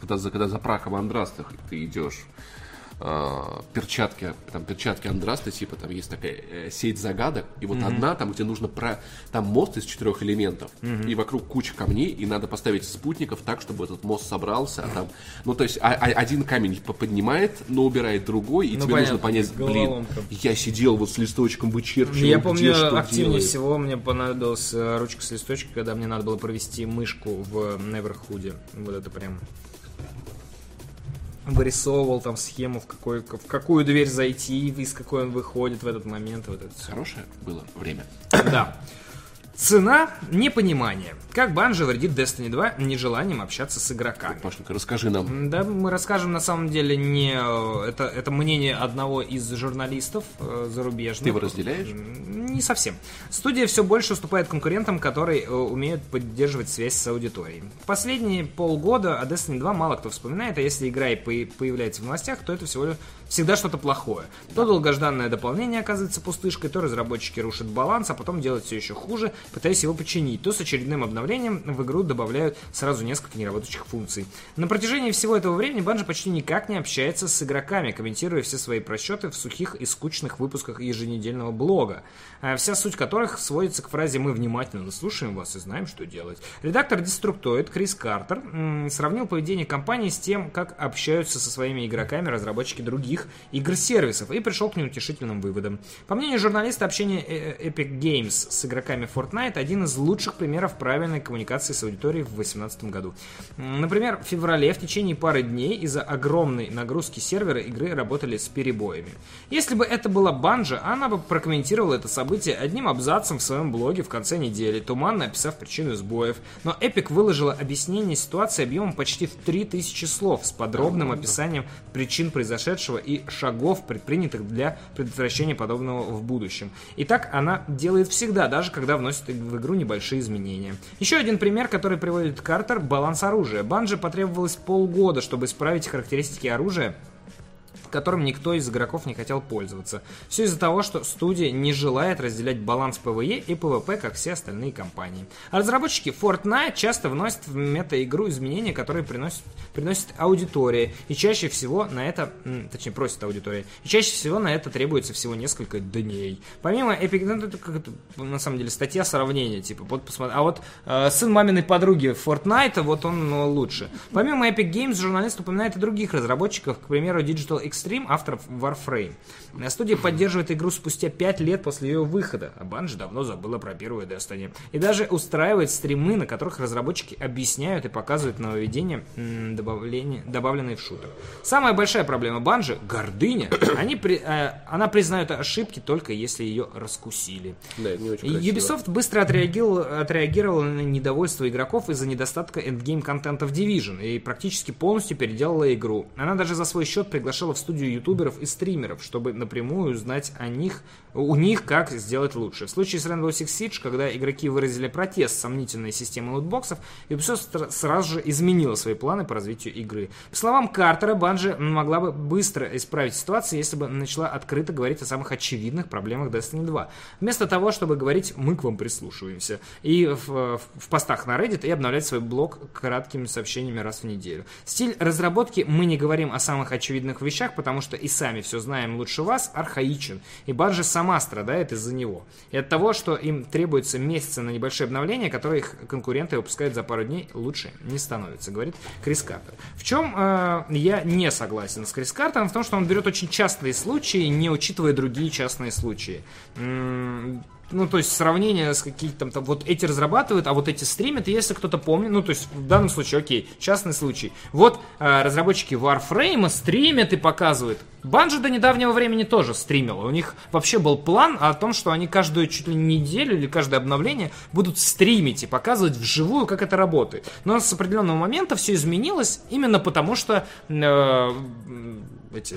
Когда, когда за прахом Андрастах ты идешь э, перчатки, там перчатки Андраста, типа там есть такая э, сеть загадок, и вот mm-hmm. одна там, где нужно про, там мост из четырех элементов, mm-hmm. и вокруг куча камней, и надо поставить спутников так, чтобы этот мост собрался, а там, ну то есть а, а, один камень поднимает, но убирает другой, и ну, тебе понятно, нужно понять, блин, я сидел вот с листочком вычерчивал, Я помню, где, что активнее делает. всего мне понадобилась э, ручка с листочком, когда мне надо было провести мышку в Неверхуде, вот это прям вырисовывал там схему, в, какой, в какую дверь зайти, из какой он выходит в этот момент. Вот это Хорошее было время. Да. Цена – непонимание. Как Банжи вредит Destiny 2 нежеланием общаться с игроками. Пашенька, расскажи нам. Да, мы расскажем на самом деле не... Это, это мнение одного из журналистов э, зарубежных. Ты его разделяешь? Не совсем. Студия все больше уступает конкурентам, которые э, умеют поддерживать связь с аудиторией. Последние полгода о Destiny 2 мало кто вспоминает, а если игра и появляется в новостях, то это всего всегда что-то плохое. То долгожданное дополнение оказывается пустышкой, то разработчики рушат баланс, а потом делают все еще хуже, пытаясь его починить, то с очередным обновлением в игру добавляют сразу несколько неработающих функций. На протяжении всего этого времени Банжа почти никак не общается с игроками, комментируя все свои просчеты в сухих и скучных выпусках еженедельного блога, а вся суть которых сводится к фразе «Мы внимательно слушаем вас и знаем, что делать». Редактор Destructoid Крис Картер сравнил поведение компании с тем, как общаются со своими игроками разработчики других игр-сервисов и пришел к неутешительным выводам. По мнению журналиста, общение э, э, Epic Games с игроками Fortnite один из лучших примеров правильной коммуникации с аудиторией в 2018 году. Например, в феврале в течение пары дней из-за огромной нагрузки сервера игры работали с перебоями. Если бы это была банжа, она бы прокомментировала это событие одним абзацем в своем блоге в конце недели, туманно описав причину сбоев. Но Epic выложила объяснение ситуации объемом почти в 3000 слов с подробным описанием причин произошедшего и шагов, предпринятых для предотвращения подобного в будущем. И так она делает всегда, даже когда вносит в игру небольшие изменения. Еще один пример, который приводит Картер – баланс оружия. Банже потребовалось полгода, чтобы исправить характеристики оружия которым никто из игроков не хотел пользоваться. Все из-за того, что студия не желает разделять баланс PvE и PvP, как все остальные компании. А разработчики Fortnite часто вносят в мета-игру изменения, которые приносят, приносит аудитория, и чаще всего на это, точнее, просит аудитория, и чаще всего на это требуется всего несколько дней. Помимо Epic, ну, это, как на самом деле, статья сравнения, типа, вот посмотри, а вот э, сын маминой подруги Fortnite, вот он ну, лучше. Помимо Epic Games, журналист упоминает и других разработчиков, к примеру, Digital X Extreme, авторов Warframe. Студия поддерживает игру спустя 5 лет после ее выхода, а Bungie давно забыла про первую Destiny. И даже устраивает стримы, на которых разработчики объясняют и показывают нововведения, добавленные в шутер. Самая большая проблема Bungie — гордыня. Они при, э, она признает ошибки только если ее раскусили. Да, это не очень красиво. Ubisoft быстро отреагировал, отреагировал на недовольство игроков из-за недостатка эндгейм контента в Division и практически полностью переделала игру. Она даже за свой счет приглашала в студию ютуберов и стримеров, чтобы напрямую узнать о них, у них, как сделать лучше. В случае с Rainbow Six Siege, когда игроки выразили протест сомнительной системы лутбоксов, Ubisoft сразу же изменила свои планы по развитию игры. По словам Картера, Банжи могла бы быстро исправить ситуацию, если бы начала открыто говорить о самых очевидных проблемах Destiny 2. Вместо того, чтобы говорить «мы к вам прислушиваемся» и в, в, в постах на Reddit и обновлять свой блог краткими сообщениями раз в неделю. Стиль разработки «мы не говорим о самых очевидных вещах, потому что и сами все знаем лучше вас, архаичен, и Банжи сама страдает из-за него. И от того, что им требуется месяца на небольшие обновления, которые их конкуренты выпускают за пару дней, лучше не становится, говорит Крис Картер. В чем э, я не согласен с Крис Картером? В том, что он берет очень частные случаи, не учитывая другие частные случаи ну, то есть сравнение с какими-то там, вот эти разрабатывают, а вот эти стримят, если кто-то помнит, ну, то есть в данном случае, окей, частный случай. Вот э, разработчики Warframe стримят и показывают. Банжи до недавнего времени тоже стримила. У них вообще был план о том, что они каждую чуть ли не неделю или каждое обновление будут стримить и показывать вживую, как это работает. Но с определенного момента все изменилось именно потому, что э, эти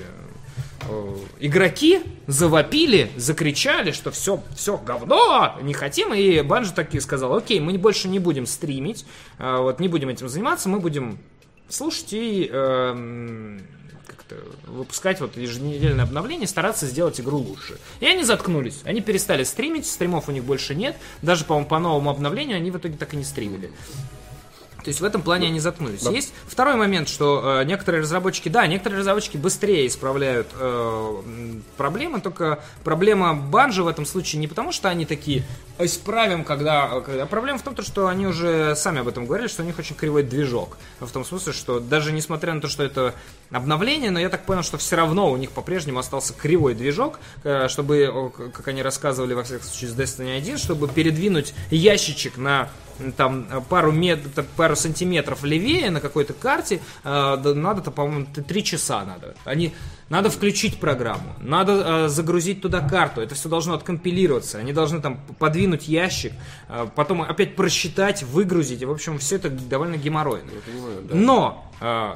игроки завопили, закричали, что все, все говно, не хотим, и Банжи таки сказал, окей, мы больше не будем стримить, э, вот не будем этим заниматься, мы будем слушать и э, выпускать вот еженедельное обновление, стараться сделать игру лучше. И они заткнулись, они перестали стримить, стримов у них больше нет, даже, по-моему, по новому обновлению они в итоге так и не стримили. То есть в этом плане они заткнулись. Да. Есть второй момент, что э, некоторые разработчики, да, некоторые разработчики быстрее исправляют э, проблемы, только проблема банжи в этом случае не потому, что они такие исправим, когда, когда... Проблема в том, что они уже сами об этом говорили, что у них очень кривой движок. В том смысле, что даже несмотря на то, что это обновление, но я так понял, что все равно у них по-прежнему остался кривой движок, э, чтобы, как они рассказывали во всяком случае с Destiny 1, чтобы передвинуть ящичек на там пару, мет, пару сантиметров левее на какой-то карте, э, надо-то, по-моему, 3 часа надо. Они, надо включить программу, надо э, загрузить туда карту, это все должно откомпилироваться, они должны там подвинуть ящик, э, потом опять просчитать, выгрузить, и, в общем, все это довольно геморройно. Понимаю, да. Но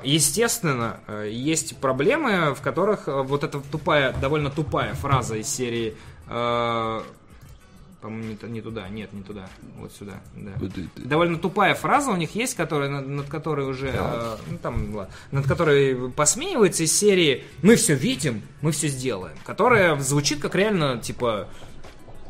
Естественно, есть проблемы, в которых вот эта тупая, довольно тупая фраза из серии по-моему, не, не туда, нет, не туда, вот сюда, да. Довольно тупая фраза у них есть, которая, над, над которой уже, э, ну там, ладно, над которой посмеивается из серии «Мы все видим, мы все сделаем», которая звучит как реально, типа,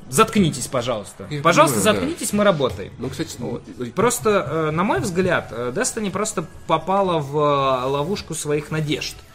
Заткнитесь, пожалуйста. Я пожалуйста, понимаю, заткнитесь, да. мы работаем. Ну, кстати, вот. просто, э, на мой взгляд, э, Destiny просто попала в э, ловушку своих надежд. А,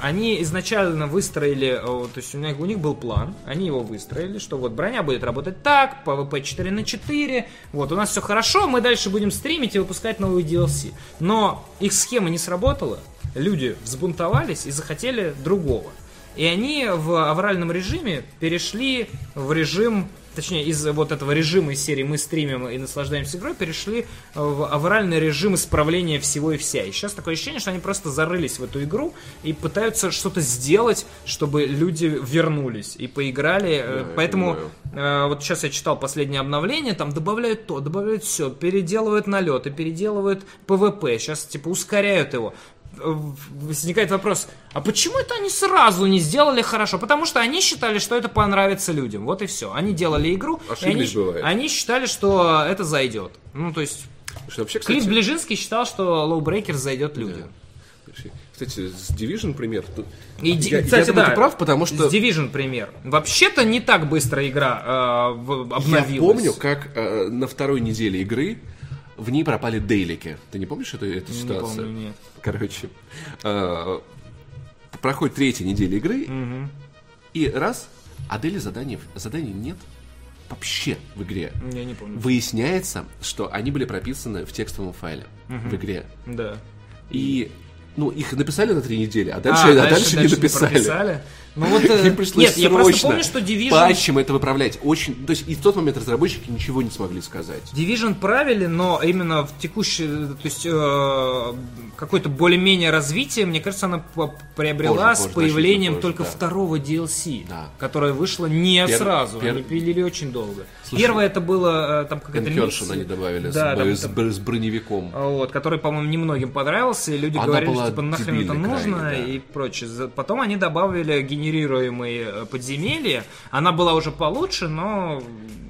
они изначально выстроили, э, то есть у них, у них был план, они его выстроили, что вот броня будет работать так, PvP 4 на 4, вот у нас все хорошо, мы дальше будем стримить и выпускать новые DLC. Но их схема не сработала, люди взбунтовались и захотели другого. И они в авральном режиме перешли в режим точнее, из вот этого режима из серии «Мы стримим и наслаждаемся игрой» перешли в авральный режим исправления всего и вся. И сейчас такое ощущение, что они просто зарылись в эту игру и пытаются что-то сделать, чтобы люди вернулись и поиграли. Да, Поэтому э, вот сейчас я читал последнее обновление, там добавляют то, добавляют все, переделывают налеты, переделывают PvP, сейчас типа ускоряют его э, возникает вопрос, а почему это они сразу не сделали хорошо? Потому что они считали, что это понравится людям. Вот и все. Они делали игру, и они, Ошиблись, бывает. они считали, что это зайдет. Ну, то есть, Что вообще, Клип кстати, Ближинский считал, что Breakers зайдет людям. кстати, с Division пример. И, я, кстати, я думаю, да, ты прав, потому что С Division пример. Вообще-то не так быстро игра э, обновилась. я помню, как э, на второй неделе игры в ней пропали дейлики. Ты не помнишь эту, эту Не ситуацию? помню, нет. Короче, э, проходит третья неделя игры, и раз, а дели заданий, заданий нет вообще в игре. Я не помню. Выясняется, что они были прописаны в текстовом файле в игре. Да. И, ну, их написали на три недели, а дальше, А, а дальше, не написали. прописали. Ну вот, э, Им пришлось нет, я просто помню, что Division, патчем это выправлять. Очень, то есть и в тот момент разработчики ничего не смогли сказать. Division правили, но именно в текущей, то есть э, какое-то более-менее развитие, мне кажется, она приобрела Позже, с позже, появлением позже, только да. второго DLC, Да. которое вышло не Пер- сразу, пер- они пилили очень долго. Слушай, Первое это было э, там какая-то микс- они добавили да, с, там- там- с броневиком. Вот, который, по-моему, немногим понравился, и люди Она говорили, что типа, нахрен это нужно да. и прочее. Потом они добавили генерируемые э, подземелья. Она была уже получше, но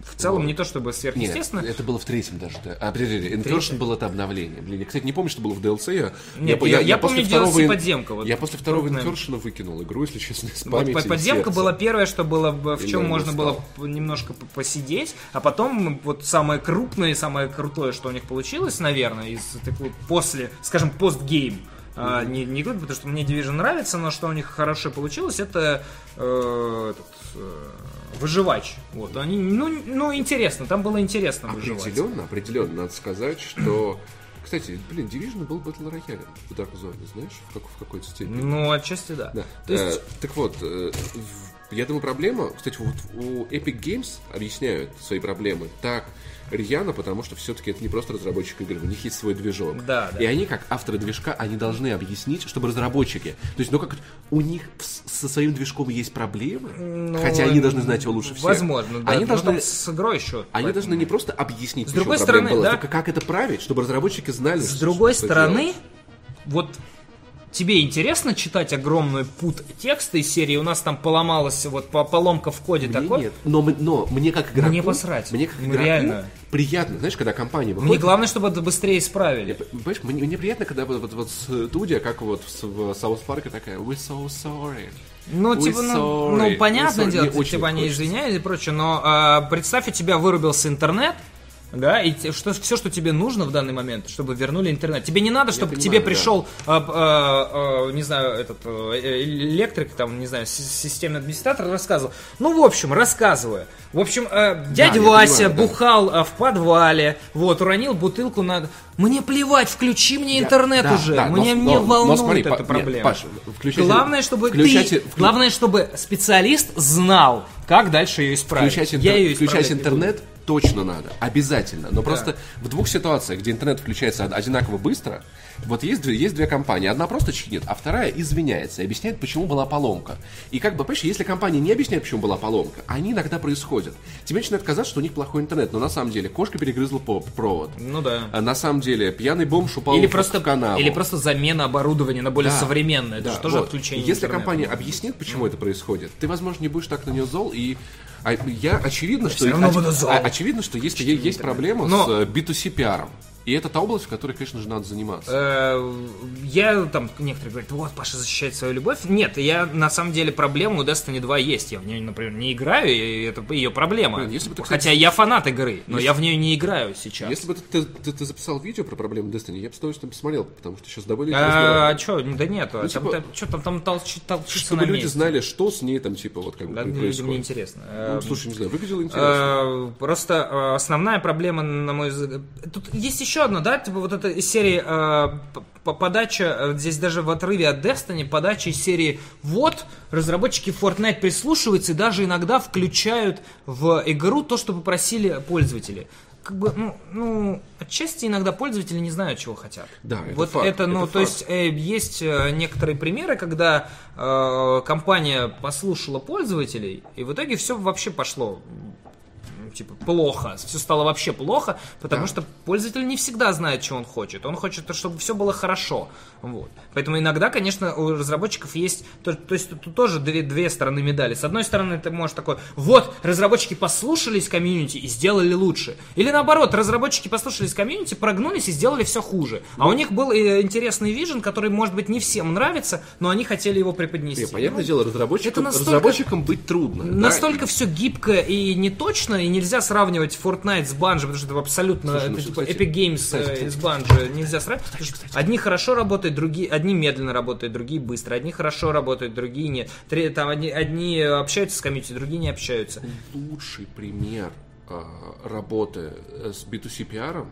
в целом Вот. не то чтобы сверхъестественно. Нет, это было в третьем даже. да. А, подожди, Incursion было это обновление. Блин, я, кстати, не помню, что было в DLC. Я, Нет, по- я- я помню DLC ин- подземка, вот я после второго. Incursion выкинул игру, если честно, Вот памяти и подземка сердца. была первое, что было в чем я можно было немножко посидеть, а потом вот самое крупное и самое крутое, что у них получилось, наверное, из такой после, скажем, постгейм. А, не, не говорю, потому что мне Division нравится, но что у них хорошо получилось, это э, этот, э, выживач. Вот, они, ну, ну, интересно, там было интересно выживать. Определенно, определенно, надо сказать, что... Кстати, блин, Division был Battle Royale в Dark Zone, знаешь, в, как- в какой-то степени. Ну, отчасти да. Да. То есть, Э, так вот, э, я думаю, проблема, кстати, вот у Epic Games объясняют свои проблемы так рьяно, потому что все-таки это не просто разработчик игры, у них есть свой движок. Да, да. И они, как авторы движка, они должны объяснить, чтобы разработчики, то есть, ну как, у них со своим движком есть проблемы, ну, хотя они должны знать его лучше всех. Возможно, да. Они но должны с игрой еще. они должны не просто объяснить, С другой стороны, была, да. как это править, чтобы разработчики знали, С другой стороны, делать. вот тебе интересно читать огромный пут текста из серии, у нас там поломалась вот по- поломка в коде Мне такой. нет. Но, но мне как игроку... Мне посрать. Мне как Ну, игроку реально. приятно, знаешь, когда компания Мне выходит... главное, чтобы это быстрее исправили. Понимаешь, мне, мне приятно, когда вот, вот, вот студия, как вот в, в South Park, такая «We're so sorry». Ну, We типа, ну, ну, понятное дело, Мне очень типа, они хочется. извиняют и прочее, но а, представь, у тебя вырубился интернет, да, и те- что, все, что тебе нужно в данный момент, чтобы вернули интернет. Тебе не надо, чтобы к понимаю, тебе да. пришел, а, а, а, не знаю, этот э, электрик, там, не знаю, си- системный администратор рассказывал. Ну, в общем, рассказывая. В общем, э, дядя я Вася понимаю, да. бухал а, в подвале, вот, уронил бутылку на... Мне плевать, включи мне интернет Да, уже. да, но- мне но- не но волнует смотри, эта Па- нет, проблема. Паша, включайте- Главное, чтобы включайте- ты, вклю- главное, чтобы специалист знал, как дальше ее исправить. Включать, Я ее включать исправлять буду. интернет точно надо, обязательно. Но просто в двух ситуациях, где интернет включается од- одинаково быстро, вот есть, две- есть две компании. Одна просто чинит, а вторая извиняется и объясняет, почему была поломка. И как бы, понимаешь, если компания не объясняет, почему была поломка, они иногда происходят. Тебе начинает казаться, что у них плохой интернет, но на самом деле кошка перегрызла провод. Ну да. А на самом деле пьяный бомж упал Или в, просто, в канаву. или просто замена оборудования на более Да, современное. Это да, же тоже вот. отключение Если интернета. компания объяснит, почему это происходит, ты, возможно, не будешь так на нее зол, и а, я очевидно, что всё равно оч- буду зол. а, очевидно, что есть, е- есть проблема Но- с э, B2C пиаром. И это та область, в которой, конечно же, надо заниматься. Э, Я там, некоторые говорят, вот, Паша защищает свою любовь. Нет, я на самом деле проблема у Destiny 2 есть. Я в нее, например, не играю, и это ее проблема. Блин, если бы ты, Хотя я фанат игры, но я в нее не играю сейчас. Если бы ты, ты- ты- ты записал видео про проблемы Destiny, я бы с удовольствием посмотрел, потому что сейчас довольно А, интересно. а что, да нет, там, типа, там- чё там, там толч- толчится Чтобы на люди месте. знали, что с ней там, типа, вот как бы Да, при- людям происходит. не интересно. Ну, слушай, не знаю, выглядело интересно. Э, Просто э, основная проблема, на мой взгляд... Тут есть еще одна, да, типа вот эта из серии э, подача, э, здесь даже в отрыве от Destiny, подача из серии «Вот, разработчики Fortnite прислушиваются и даже иногда включают в игру то, что попросили пользователи». Как бы, ну, ну, отчасти иногда пользователи не знают, чего хотят. Да, это вот факт, это, ну, это то факт. есть э, есть э, некоторые примеры, когда э, компания послушала пользователей, и в итоге все вообще пошло типа, плохо, все стало вообще плохо, потому Да. что пользователь не всегда знает, что он хочет. Он хочет, чтобы все было хорошо. Вот. Поэтому иногда, конечно, у разработчиков есть, то, то есть тут тоже две, две стороны медали. С одной стороны, ты можешь такой, вот, разработчики послушались комьюнити и сделали лучше. Или наоборот, разработчики послушались комьюнити, прогнулись и сделали все хуже. А у них был э, интересный вижен, который, может быть, не всем нравится, но они хотели его преподнести. Не, понятное Ну, дело, разработчикам, это настолько- разработчикам быть трудно. да. Настолько все гибко и неточно, и нельзя сравнивать Fortnite с Bungie, потому что это абсолютно Слушай, ну, это типа кстати, Epic Games кстати, э, с Bungie нельзя сравнивать. потому что Одни хорошо работают, другие, одни медленно работают, другие быстро, одни хорошо работают, другие нет. Три- там одни, одни общаются с комьюнити, другие не общаются. лучший пример э, работы э, с B2C PR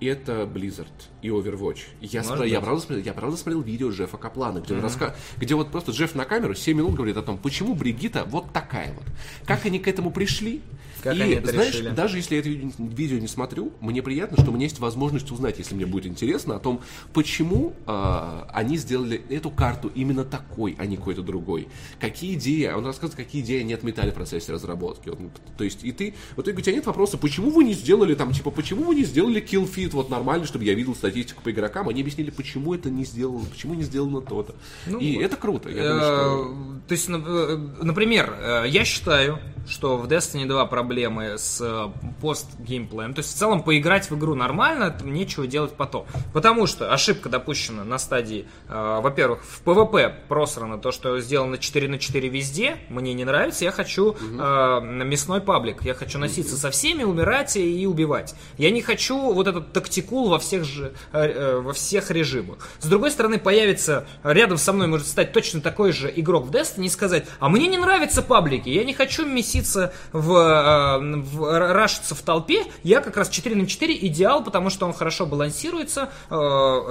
это Blizzard и Overwatch. Я, Может я, правда, смотрел, я правда смотрел видео Джеффа Каплана, где, он раска- где вот просто Джефф на камеру 7 минут говорит о том, почему Бригита вот такая вот. Как они к этому пришли. Как и они это знаешь, решили. даже если я это ви- видео не смотрю, мне приятно, что у меня есть возможность узнать, если мне будет интересно, о том, почему э, они сделали эту карту именно такой, а не какой-то другой. Какие идеи, он рассказывает, какие идеи они отметали в процессе разработки. Вот, ну, то есть, и ты, в итоге у тебя нет вопроса, почему вы не сделали там, типа, почему вы не сделали feed вот нормально, чтобы я видел статистику по игрокам, они объяснили, почему это не сделано, почему не сделано то-то. и это круто. Я думаю, что... Э, То есть, э, например, э, я считаю, что в Destiny 2 проблемы с э, пост-геймплеем. То есть, в целом, поиграть в игру нормально, нечего делать потом. Потому что ошибка допущена на стадии, э, во-первых, в PvP просрано то, что сделано 4 на 4 везде, мне не нравится, я хочу э, мясной паблик, я хочу носиться со всеми, умирать и убивать. Я не хочу вот этот тактикул во всех, же, э, э, во всех режимах. С другой стороны, появится рядом со мной может стать точно такой же игрок в Destiny и сказать, а мне не нравятся паблики, я не хочу меситься в, э, в рашиться в толпе, я как раз 4 на 4 идеал, потому что он хорошо балансируется, э,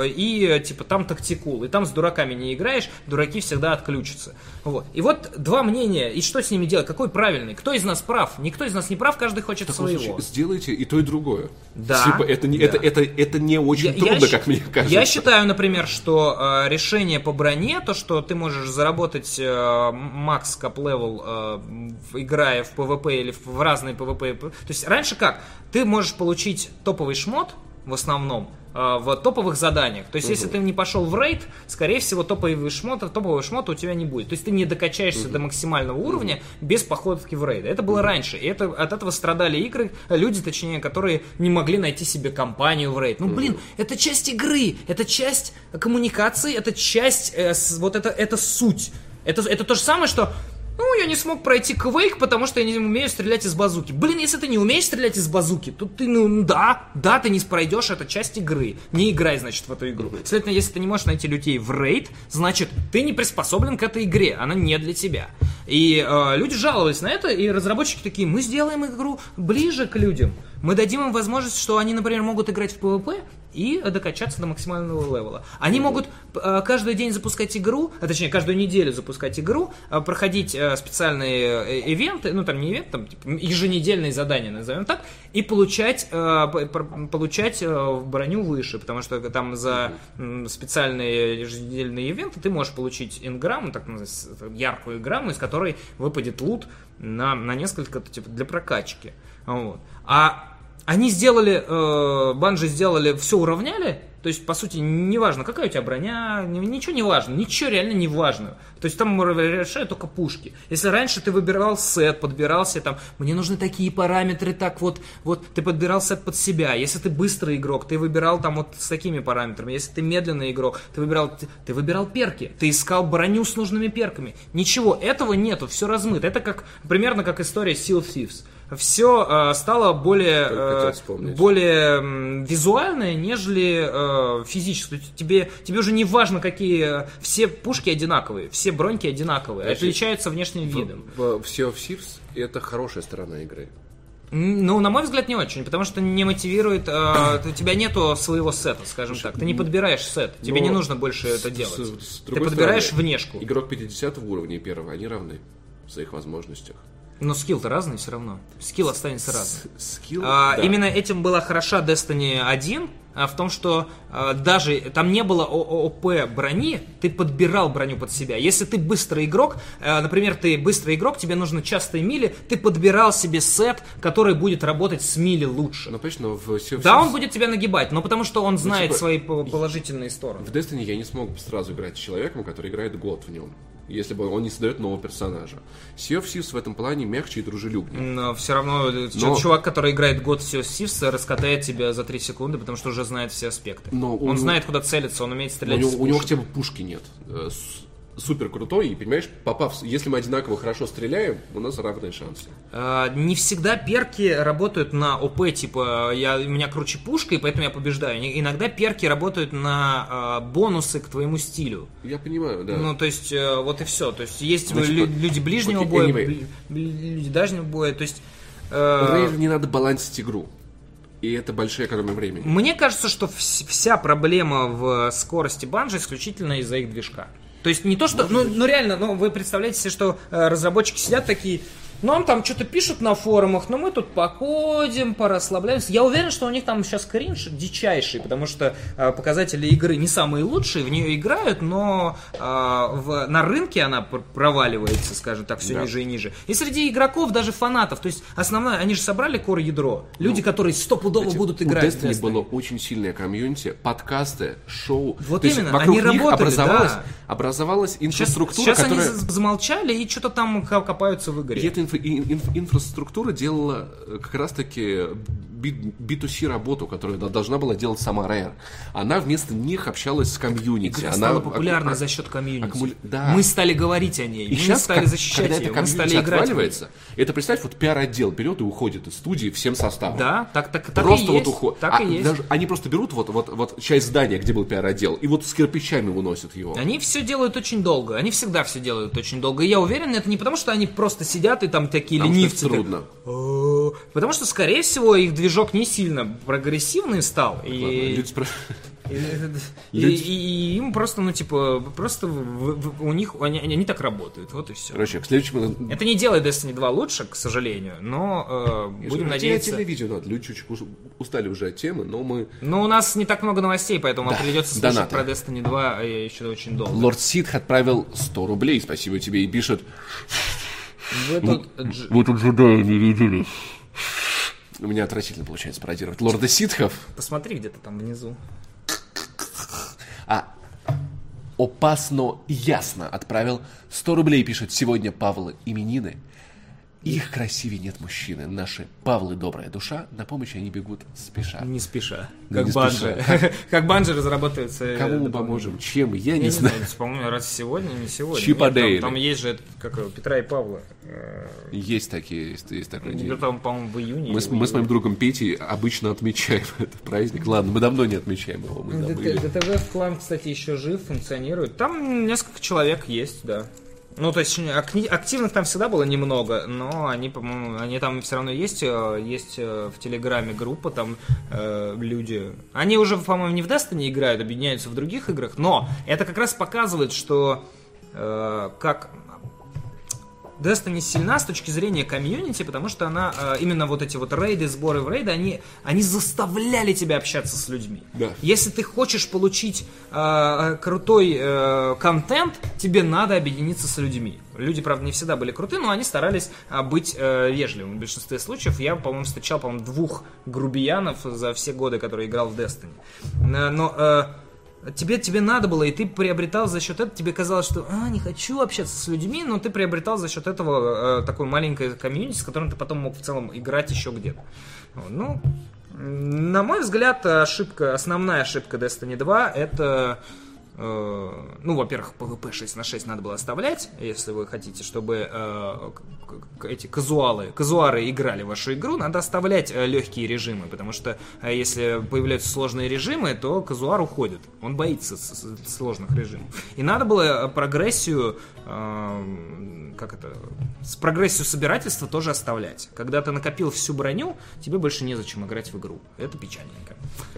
и типа там tactical, и там с дураками не играешь, дураки всегда отключатся. Вот. И вот два мнения, и что с ними делать, какой правильный, кто из нас прав, никто из нас не прав, каждый хочет В таком своего. случае сделайте и то, и другое. Да, Типа, это не, да. это, это, это не очень Я- трудно, я как мне кажется. Я считаю, например, что э, решение по броне, то, что ты можешь заработать э, max cap level, э, в- играя в PvP или в, разные PvP. То есть раньше как? Ты можешь получить топовый шмот в основном э, в топовых заданиях. То есть, если ты не пошел в рейд, скорее всего, топовый шмот, топового шмота у тебя не будет. То есть, ты не докачаешься до максимального уровня без походки в рейд. Это было раньше. И это, от этого страдали игры, люди, точнее, которые не могли найти себе компанию в рейд. Ну, блин, это часть игры, это часть коммуникации, это часть, э, вот это, это суть. Это, это то же самое, что ну, я не смог пройти Quake, потому что я не умею стрелять из базуки. Блин, если ты не умеешь стрелять из базуки, то ты, ну, да, да, ты не пройдешь, это часть игры. Не играй, значит, в эту игру. Следовательно, если ты не можешь найти людей в рейд, значит, ты не приспособлен к этой игре, она не для тебя. И э, люди жаловались на это, и разработчики такие, мы сделаем игру ближе к людям. Мы дадим им возможность, что они, например, могут играть в PvP и докачаться до максимального левела. Они могут э, каждый день запускать игру, а точнее каждую неделю запускать игру, э, проходить э, специальные ивенты, ну там не ивент, там типа, еженедельные задания, назовем так, и получать, получать броню выше, потому что там за специальные еженедельные ивенты ты можешь получить инграмму, так яркую инграмму, из которой выпадет лут на, на несколько, типа, для прокачки. Вот. А они сделали, э, банжи сделали, все уравняли, то есть, по сути, неважно, какая у тебя броня, ни- ничего не важно, ничего реально не важно. То есть, там решают только пушки. Если раньше ты выбирал сет, подбирался там, мне нужны такие параметры, так вот, вот, ты подбирал сет под себя. Если ты быстрый игрок, ты выбирал там вот с такими параметрами. Если ты медленный игрок, ты выбирал, ты, ты выбирал перки, ты искал броню с нужными перками. Ничего, этого нету, все размыто. Это как, примерно как история Seal of Thieves. Все стало более, э, более визуальное, нежели э, физическое. Тебе, тебе уже не важно, какие... э, Все пушки одинаковые, все броньки одинаковые, Значит, отличаются внешним видом. В, в Sea of Thieves это хорошая сторона игры. Ну, на мой взгляд, не очень, потому что не мотивирует... э, у тебя нету своего сета, скажем так. Ты не подбираешь сет, тебе но не нужно больше это с- делать. с- с Ты подбираешь стороны, внешку. Игрок 50 уровня и первого, они равны в своих возможностях. Но скилл-то разный все равно. Скилл останется разным. Скилл, А, да. Именно этим была хороша Destiny 1, а, в том, что а, даже там не было OP брони, ты подбирал броню под себя. Если ты быстрый игрок, а, например, ты быстрый игрок, тебе нужно частые melee, ты подбирал себе сет, который будет работать с melee лучше. Ну, конечно, в Sea of Да, он будет тебя нагибать, но потому что он знает типа, свои по- положительные стороны. В Destiny я не смог сразу играть с человеком, который играет год в нем. Если бы он не создает нового персонажа. Sea of Thieves в этом плане мягче и дружелюбнее. Но все равно э, Но- чувак, который играет год все Сивс, раскатает тебя за 3 секунды, потому что уже знает все аспекты. Но у он него- знает, куда целиться, он умеет У стрелять него, из у него хотя бы пушки нет. Супер крутой, и понимаешь, попав, если мы одинаково хорошо стреляем, у нас равные шансы. А, Не всегда перки работают на ОП, типа я, у меня круче пушка, и поэтому я побеждаю. Иногда перки работают на а, бонусы к твоему стилю. Я понимаю, да. Ну, то есть, э, вот и все. То есть, есть Значит, лю- люди ближнего окей, боя, anyway. бли- люди дальнего боя. То есть, э, Рейв не надо балансить игру. И это большая экономия времени. Мне кажется, что вс- вся проблема в скорости банжи исключительно из-за их движка. То есть не то, что... Ну, ну реально, ну вы представляете себе, что э, разработчики сидят такие... Нам там что-то пишут на форумах, но мы тут походим, порасслабляемся. Я уверен, что у них там сейчас кринж дичайший, потому что э, показатели игры не самые лучшие, в нее играют, но э, в- на рынке она пр- проваливается, скажем так, все Да. ниже и ниже. И среди игроков, даже фанатов, то есть основное, они же собрали core ядро. Люди, которые стопудово Знаете, будут у играть в Destiny Destiny. было очень сильное комьюнити, подкасты, шоу. Вот То есть именно, вокруг они них работали, образовалась, да. образовалась Сейчас, инфраструктура, сейчас которая... они за- замолчали и что-то там ко- копаются в игре. И эта инфра- ин- инф- инфраструктура делала э, как раз-таки би- B2C работу, которую должна была делать сама Rare. Она вместо них общалась с комьюнити. Игра Она стала популярной акку- за счет комьюнити. аккумуля- да. Мы стали говорить о ней, И мы сейчас, стали защищать когда ее, это мы стали играть. это, представь, вот пиар-отдел берет и уходит из студии всем составом. Да, так, так, так Просто и вот есть. уход. Так А и есть. даже они просто берут вот, вот, вот часть здания, где был пиар-отдел, и вот с кирпичами выносят его. Они все делают очень долго. Они всегда все делают очень долго. И я уверен, это не потому, что они просто сидят и там такие Потому ленивцы. трудно. «О». Потому что, скорее всего, их движок не сильно прогрессивный стал. Ладно, И, и, и- и им просто, ну, типа, просто в- в- у них, они, они так работают. Вот и все. Короче, к следующему... Это не делает Destiny 2 лучше, к сожалению, но э, будем надеяться. видео надо. Люди чуть ус- устали уже от темы, но мы... Но у нас не так много новостей, поэтому вам придется слушать донаты. про Destiny 2 еще очень долго. Лорд Сид отправил 100 рублей, спасибо тебе, и пишет... Вы тут, дж- Вы тут джедаи не видели. У меня отвратительно получается пародировать. Лорда Ситхов, Посмотри где-то там внизу. а опасно ясно отправил 100 рублей, пишет сегодня Павла именины. Их красивее нет мужчины. Наши Павлы добрая душа, на помощь они бегут спеша. Не спеша. Как не банжи. Как банжи разрабатывается. э, Кому мы поможем? Чем? Я Я не не знаю. знаю, по-моему, раз сегодня, не сегодня. Чипа Нет, там-. Там есть же, как Петра и Павла. Э, Есть такие, есть, есть такой день. Где-то, там, по-моему, в июне. Мы с, мы с моим другом Петей обычно отмечаем этот праздник. Ладно, мы давно не отмечаем его, мы забыли. ДТВ клан, кстати, еще жив, функционирует. Там несколько человек есть, да. Ну, то есть акни- активных там всегда было немного, но они, по-моему, они там все равно есть. э, Есть э, в Телеграме группа, там э, люди. Они уже, по-моему, не в Destiny играют, объединяются в других играх, но это как раз показывает, что э, как Destiny сильна с точки зрения комьюнити, потому что она э, именно вот эти вот рейды, сборы в рейды, они, они заставляли тебя общаться с людьми. Да. Если ты хочешь получить э, крутой э, контент, тебе надо объединиться с людьми. Люди, правда, не всегда были крутые, но они старались а, быть э, вежливыми. В большинстве случаев я, по-моему, встречал, по-моему, двух грубиянов за все годы, которые играл в Destiny. Э, Но э, тебе, тебе надо было, и ты приобретал за счет этого, тебе казалось, что а, не хочу общаться с людьми, но ты приобретал за счет этого э, такое маленькое комьюнити, с которым ты потом мог в целом играть еще где-то. Ну, на мой взгляд, ошибка, основная ошибка Destiny 2 это ну, во-первых, PvP 6 на 6 надо было оставлять, если вы хотите, чтобы э, эти казуалы, казуары играли в вашу игру, надо оставлять э, легкие режимы, потому что э, если появляются сложные режимы, то казуар уходит, он боится сложных режимов. И надо было э, прогрессию, э, как это, с прогрессию собирательства тоже оставлять. Когда ты накопил всю броню, тебе больше незачем играть в игру. Это печальненько.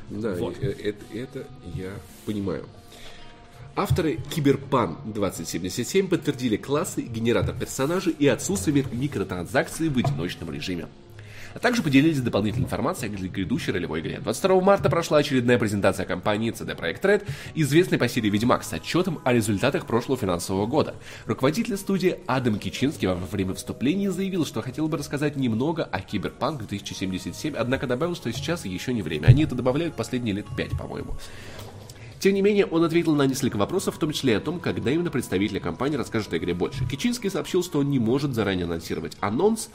Да, Вот. э, это, это я понимаю. Авторы Киберпан 2077 подтвердили классы, генератор персонажей и отсутствие микротранзакций в одиночном режиме. а также поделились дополнительной информацией о грядущей ролевой игре. 22 марта прошла очередная презентация компании CD Projekt Red, известной по серии Ведьмак, с отчетом о результатах прошлого финансового года. Руководитель студии Адам Кичинский во время выступления заявил, что хотел бы рассказать немного о Киберпанк 2077, однако добавил, что сейчас еще не время. Они это добавляют последние лет пять, по-моему. Тем не менее, он ответил на несколько вопросов, в том числе и о том, когда именно представители компании расскажут о игре больше. Кичинский сообщил, что он не может заранее анонсировать анонс.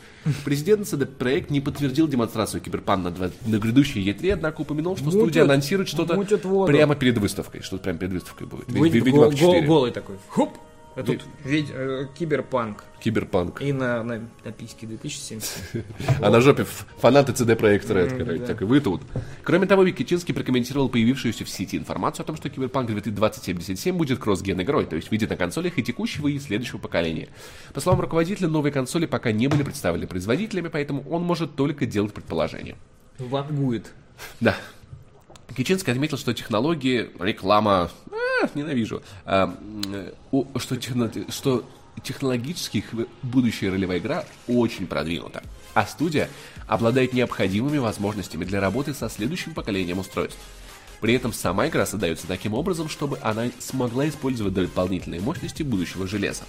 Президент CD Projekt не подтвердил демонстрацию Киберпан на, на грядущей E3, однако упомянул, что Мутят- студия анонсирует что-то прямо перед выставкой. Что-то прямо перед выставкой будет. Выйдет Ведьмак гол- гол- 4. голый такой. Хоп! А тут ведь, э, киберпанк. Киберпанк. И на, на, на письке 2077. А на жопе фанаты CD Projekt Red, так и вы тут. Кроме того, Кичинский прокомментировал появившуюся в сети информацию о том, что Киберпанк 2077 будет cross-gen игрой, то есть выйдет на консолях и текущего, и следующего поколения. По словам руководителя, новые консоли пока не были представлены производителями, поэтому он может только делать предположения. Вангует. Да. Кичинский отметил, что технологии, реклама, ненавижу, а, о, что, техно- что технологически будущая ролевая игра очень продвинута, а студия обладает необходимыми возможностями для работы со следующим поколением устройств. При этом сама игра создается таким образом, чтобы она смогла использовать дополнительные мощности будущего железа.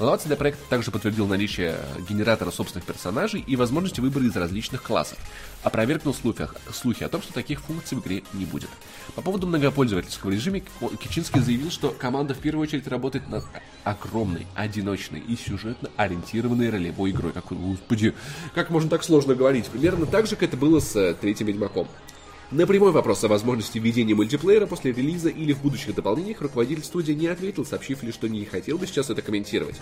Глава CD Projekt также подтвердил наличие генератора собственных персонажей и возможности выбора из различных классов, опровергнул слухи, слухи о том, что таких функций в игре не будет. По поводу многопользовательского режима Кичинский заявил, что команда в первую очередь работает над огромной, одиночной и сюжетно ориентированной ролевой игрой. Какой, господи, как можно так сложно говорить? Примерно так же, как это было с э, третьим Ведьмаком. На прямой вопрос о возможности введения мультиплеера после релиза или в будущих дополнениях руководитель студии не ответил, сообщив лишь, что не хотел бы сейчас это комментировать.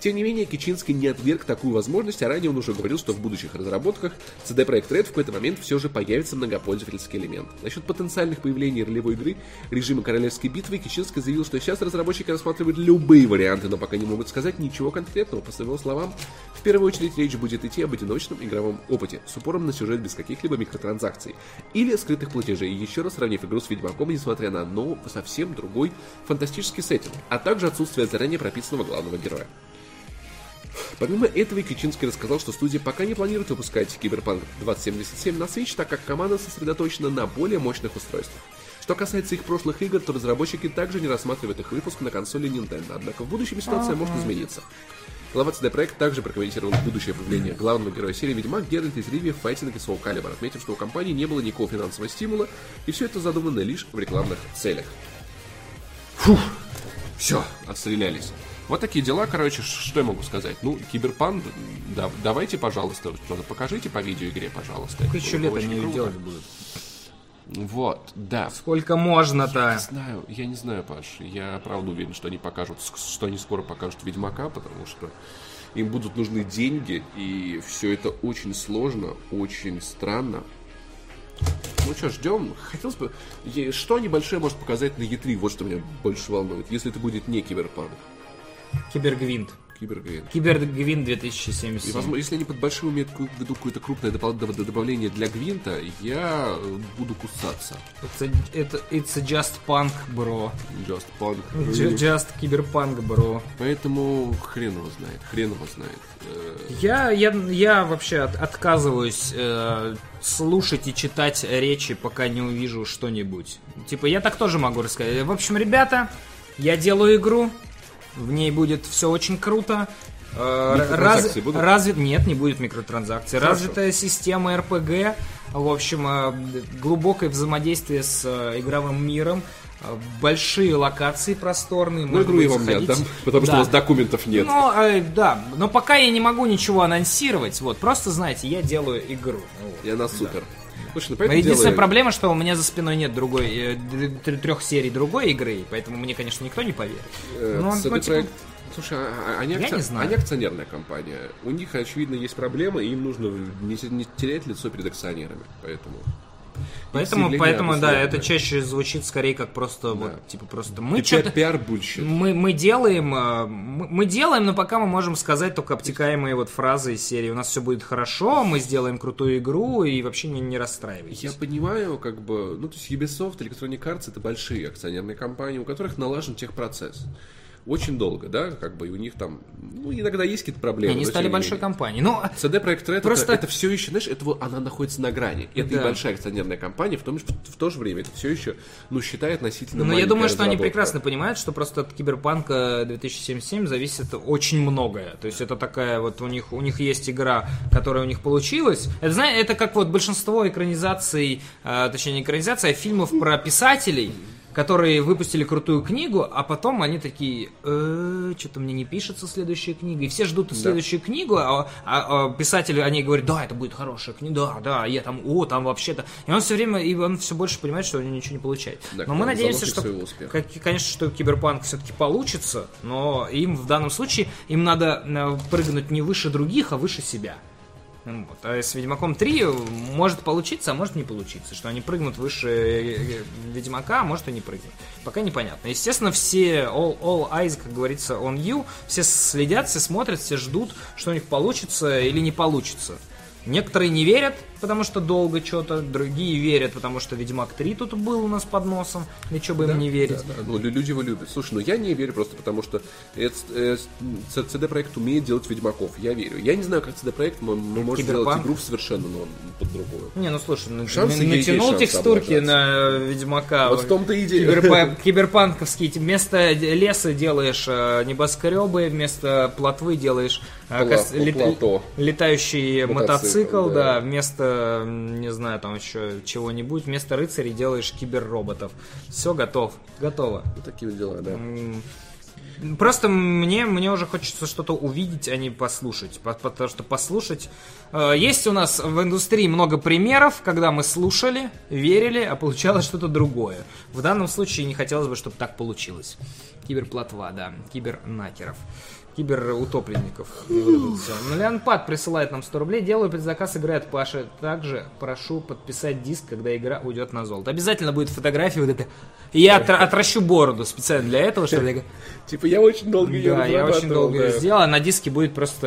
Тем не менее, Кичинский не отверг такую возможность, а ранее он уже говорил, что в будущих разработках CD Projekt Red в какой-то момент все же появится многопользовательский элемент. Насчет потенциальных появлений ролевой игры режима Королевской битвы Кичинский заявил, что сейчас разработчики рассматривают любые варианты, но пока не могут сказать ничего конкретного. По его словам, в первую очередь речь будет идти об одиночном игровом опыте, с упором на сюжет без каких-либо микротранзакций или скрытых платежей, еще раз сравнив игру с Ведьмаком, несмотря на но совсем другой фантастический сеттинг, а также отсутствие заранее прописанного главного героя. Помимо этого, Кичинский рассказал, что студия пока не планирует выпускать Киберпанк 2077 на Switch, так как команда сосредоточена на более мощных устройствах. Что касается их прошлых игр, то разработчики также не рассматривают их выпуск на консоли Nintendo, однако в будущем ситуация может измениться. Глава CD Projekt также прокомментировал будущее появление главного героя серии Ведьмак Геральт из Ривии в файтинг и Soul Calibur, отметив, что у компании не было никакого финансового стимула, и все это задумано лишь в рекламных целях. Фух, все, отстрелялись. Вот такие дела, короче, что я могу сказать? Ну, Киберпанк, да, давайте, пожалуйста, что-то покажите по видеоигре, пожалуйста. Еще было лет бы очень они ее круто. делать будут? Вот, да. Сколько можно-то? Не знаю, я не знаю, Паш. Я правда уверен, что они покажут, что они скоро покажут Ведьмака, потому что им будут нужны деньги, и все это очень сложно, очень странно. Ну что, ждем. Хотелось бы... Что небольшое может показать на E3, вот что меня больше волнует, если это будет не Киберпанк. Кибергвинт. Кибергрейн. Кибергвинт И, 2077. возможно, если они под большим имеют в виду какое-то крупное добавление для Гвинта, я э, буду кусаться. Это, это it's a just punk, бро. Just Punk. Ju- Just киберпанк, бро. Поэтому хрен его знает, хрен его знает. Э, Я, я, я вообще от- отказываюсь э, слушать и читать речи, пока не увижу что-нибудь. Типа, я так тоже могу рассказать. В общем, ребята, я делаю игру, в ней будет все очень круто. Э, раз- будут? развит- нет, не будет микротранзакций. Хорошо. Развитая система РПГ, в общем, э, глубокое взаимодействие с э, игровым миром, большие локации просторные. Ну, игру я вам не отдам, потому что Да. у вас документов нет. Ну, э, да, но пока я не могу ничего анонсировать, вот, просто знаете, я делаю игру. Вот. И она супер. Слушай, ну Но поэтому единственная делай- проблема, что у меня за спиной нет другой, трех серий другой игры, поэтому мне, конечно, никто не поверит. э, Ну, CD ну, типа, Слушай, а- а- они, акци- не знаю. они акционерная компания. У них, очевидно, есть проблемы, и им нужно не терять лицо перед акционерами. Поэтому. Поэтому, поэтому, да, это чаще звучит скорее как просто вот, типа просто мы что-то... пиар бульщит. Мы, мы делаем, э, мы, мы делаем, но пока мы можем сказать только обтекаемые вот фразы из серии. У нас все будет хорошо, мы сделаем крутую игру и вообще не, не расстраивайтесь. Я понимаю, как бы, ну, то есть Ubisoft, Electronic Arts это большие акционерные компании, у которых налажен техпроцесс. Очень долго, да, как бы, и у них там, ну, иногда есть какие-то проблемы. Они но стали большой менее. компанией. Ну, CD Projekt Red Просто- это, это все еще, знаешь, это она находится на грани. Это Да. и большая акционерная компания, в, том, в, в то же время это все еще, ну, считает относительно Но я думаю, что они прекрасно понимают, что просто от Киберпанка 2077 зависит очень многое. То есть это такая вот у них у них есть игра, которая у них получилась. Это знаете, это как вот большинство экранизаций, э, точнее не экранизаций, а фильмов про писателей. Которые выпустили крутую книгу, а потом они такие, э, что-то мне не пишется следующая книга. И все ждут следующую книгу, а, а- а писатели, они говорят, да, это будет хорошая книга, да, да, я там, о, там вообще-то. И он все время, и он все больше понимает, что он ничего не получает. Да, Но мы надеемся, что, как- конечно, что Киберпанк все-таки получится, но им в данном случае им надо э, прыгнуть не выше других, а выше себя. Ну Вот. А с Ведьмаком 3 может получиться, а может не получиться. Что они прыгнут выше э, э, Ведьмака, а может и не прыгнут. Пока непонятно. Естественно, все all, all eyes, как говорится, on you. Все следят, все смотрят, все ждут, что у них получится или не получится. Некоторые не верят, потому что долго что-то, другие верят, потому что Ведьмак 3 тут был у нас под носом, и что бы им не верить. Да, да, ну, лю- люди его любят. Слушай, ну я не верю просто потому, что э, CD Projekt умеет делать Ведьмаков. Я верю. Я не знаю, как CD Projekt может сделать игру совершенно но под другую. Не, ну слушай, ну, Шансы натянул текстурки на Ведьмака. Вот в том-то и дело. Киберпа- Киберпанковский. Ты Вместо леса делаешь э, небоскребы, вместо плотвы делаешь э, летающий Мотоцикл, да. да. Вместо, не знаю, там еще чего-нибудь, вместо рыцарей делаешь киберроботов. Все готов, готово. Такие дела, да. Просто мне, мне уже хочется что-то увидеть, а не послушать. По- Потому что послушать... э, Есть у нас в индустрии много примеров, когда мы слушали, верили, а получалось что-то другое. В данном случае не хотелось бы, чтобы так получилось. Киберплотва, да. Кибернакеров. Киберутопленников. Ну, Леонпад присылает нам 100 рублей. Делаю предзаказ, играет Паша. Также прошу подписать диск, когда игра уйдет на золото. Обязательно будет фотография вот это. И я отра- отращу бороду специально для этого, чтобы я Типа я очень долго ее да, я очень долго ее сделал, а на диске будет просто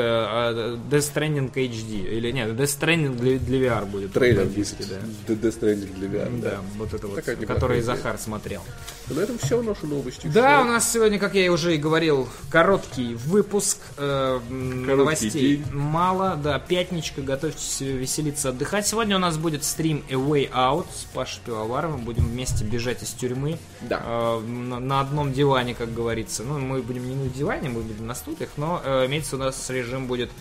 э, Death Stranding HD. Или нет, Death Stranding для, VR будет. Трейлер диске, да. Death Stranding для VR, Да, вот это вот, который. Захар смотрел. На этом все наши новости. Да, у нас сегодня, как я и уже и говорил, короткий выпуск э, м, Короткий новостей. день. Мало, да, пятничка, готовьтесь веселиться, отдыхать. Сегодня у нас будет стрим A Way Out с Пашей Пивоваровым. Будем вместе бежать из тюрьмы. Да. Э, на, на одном диване, как говорится. Ну, мы будем не на диване, мы будем на стульях, но э, имеется у нас режим будет э,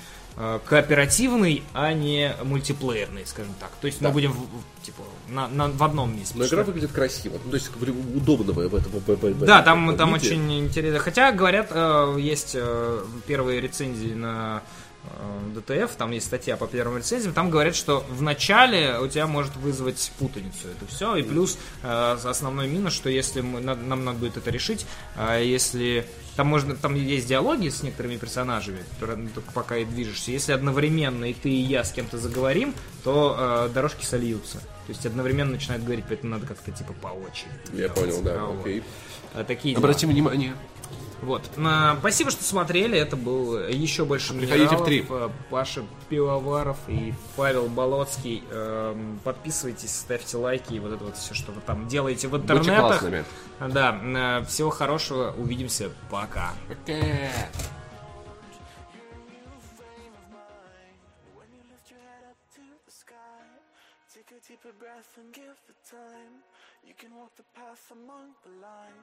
кооперативный, а не мультиплеерный, скажем так. То есть Да. мы будем в, типа на, на- в одном месте. Но игра выглядит красиво. Ну, то есть удобно в этом. в- в- да, там, там очень интересно. Хотя, говорят, э, есть э, первые рецензии на э, ДТФ, там есть статья по первым рецензиям, там говорят, что в начале у тебя может вызвать путаницу это все, и плюс э, основной минус, что если мы, на- нам надо будет это решить, а если там можно, там есть диалоги с некоторыми персонажами, которые ну, только пока и движешься, если одновременно и ты и я с кем-то заговорим, то э, дорожки сольются. То есть одновременно начинают говорить, поэтому надо как-то типа по очереди. Я понял, да, А, окей. А, Такие дела. Обратите внимание. Вот. А, Спасибо, что смотрели. Это был еще больше Приходите в три. А, Паша Пивоваров и Павел Болоцкий. Эм, Подписывайтесь, ставьте лайки и вот это вот все, что вы там делаете в Будьте интернетах. классными. Да. э, Всего хорошего. Увидимся. Пока. Sky, take a deeper breath and give it time. You can walk the path among the lines.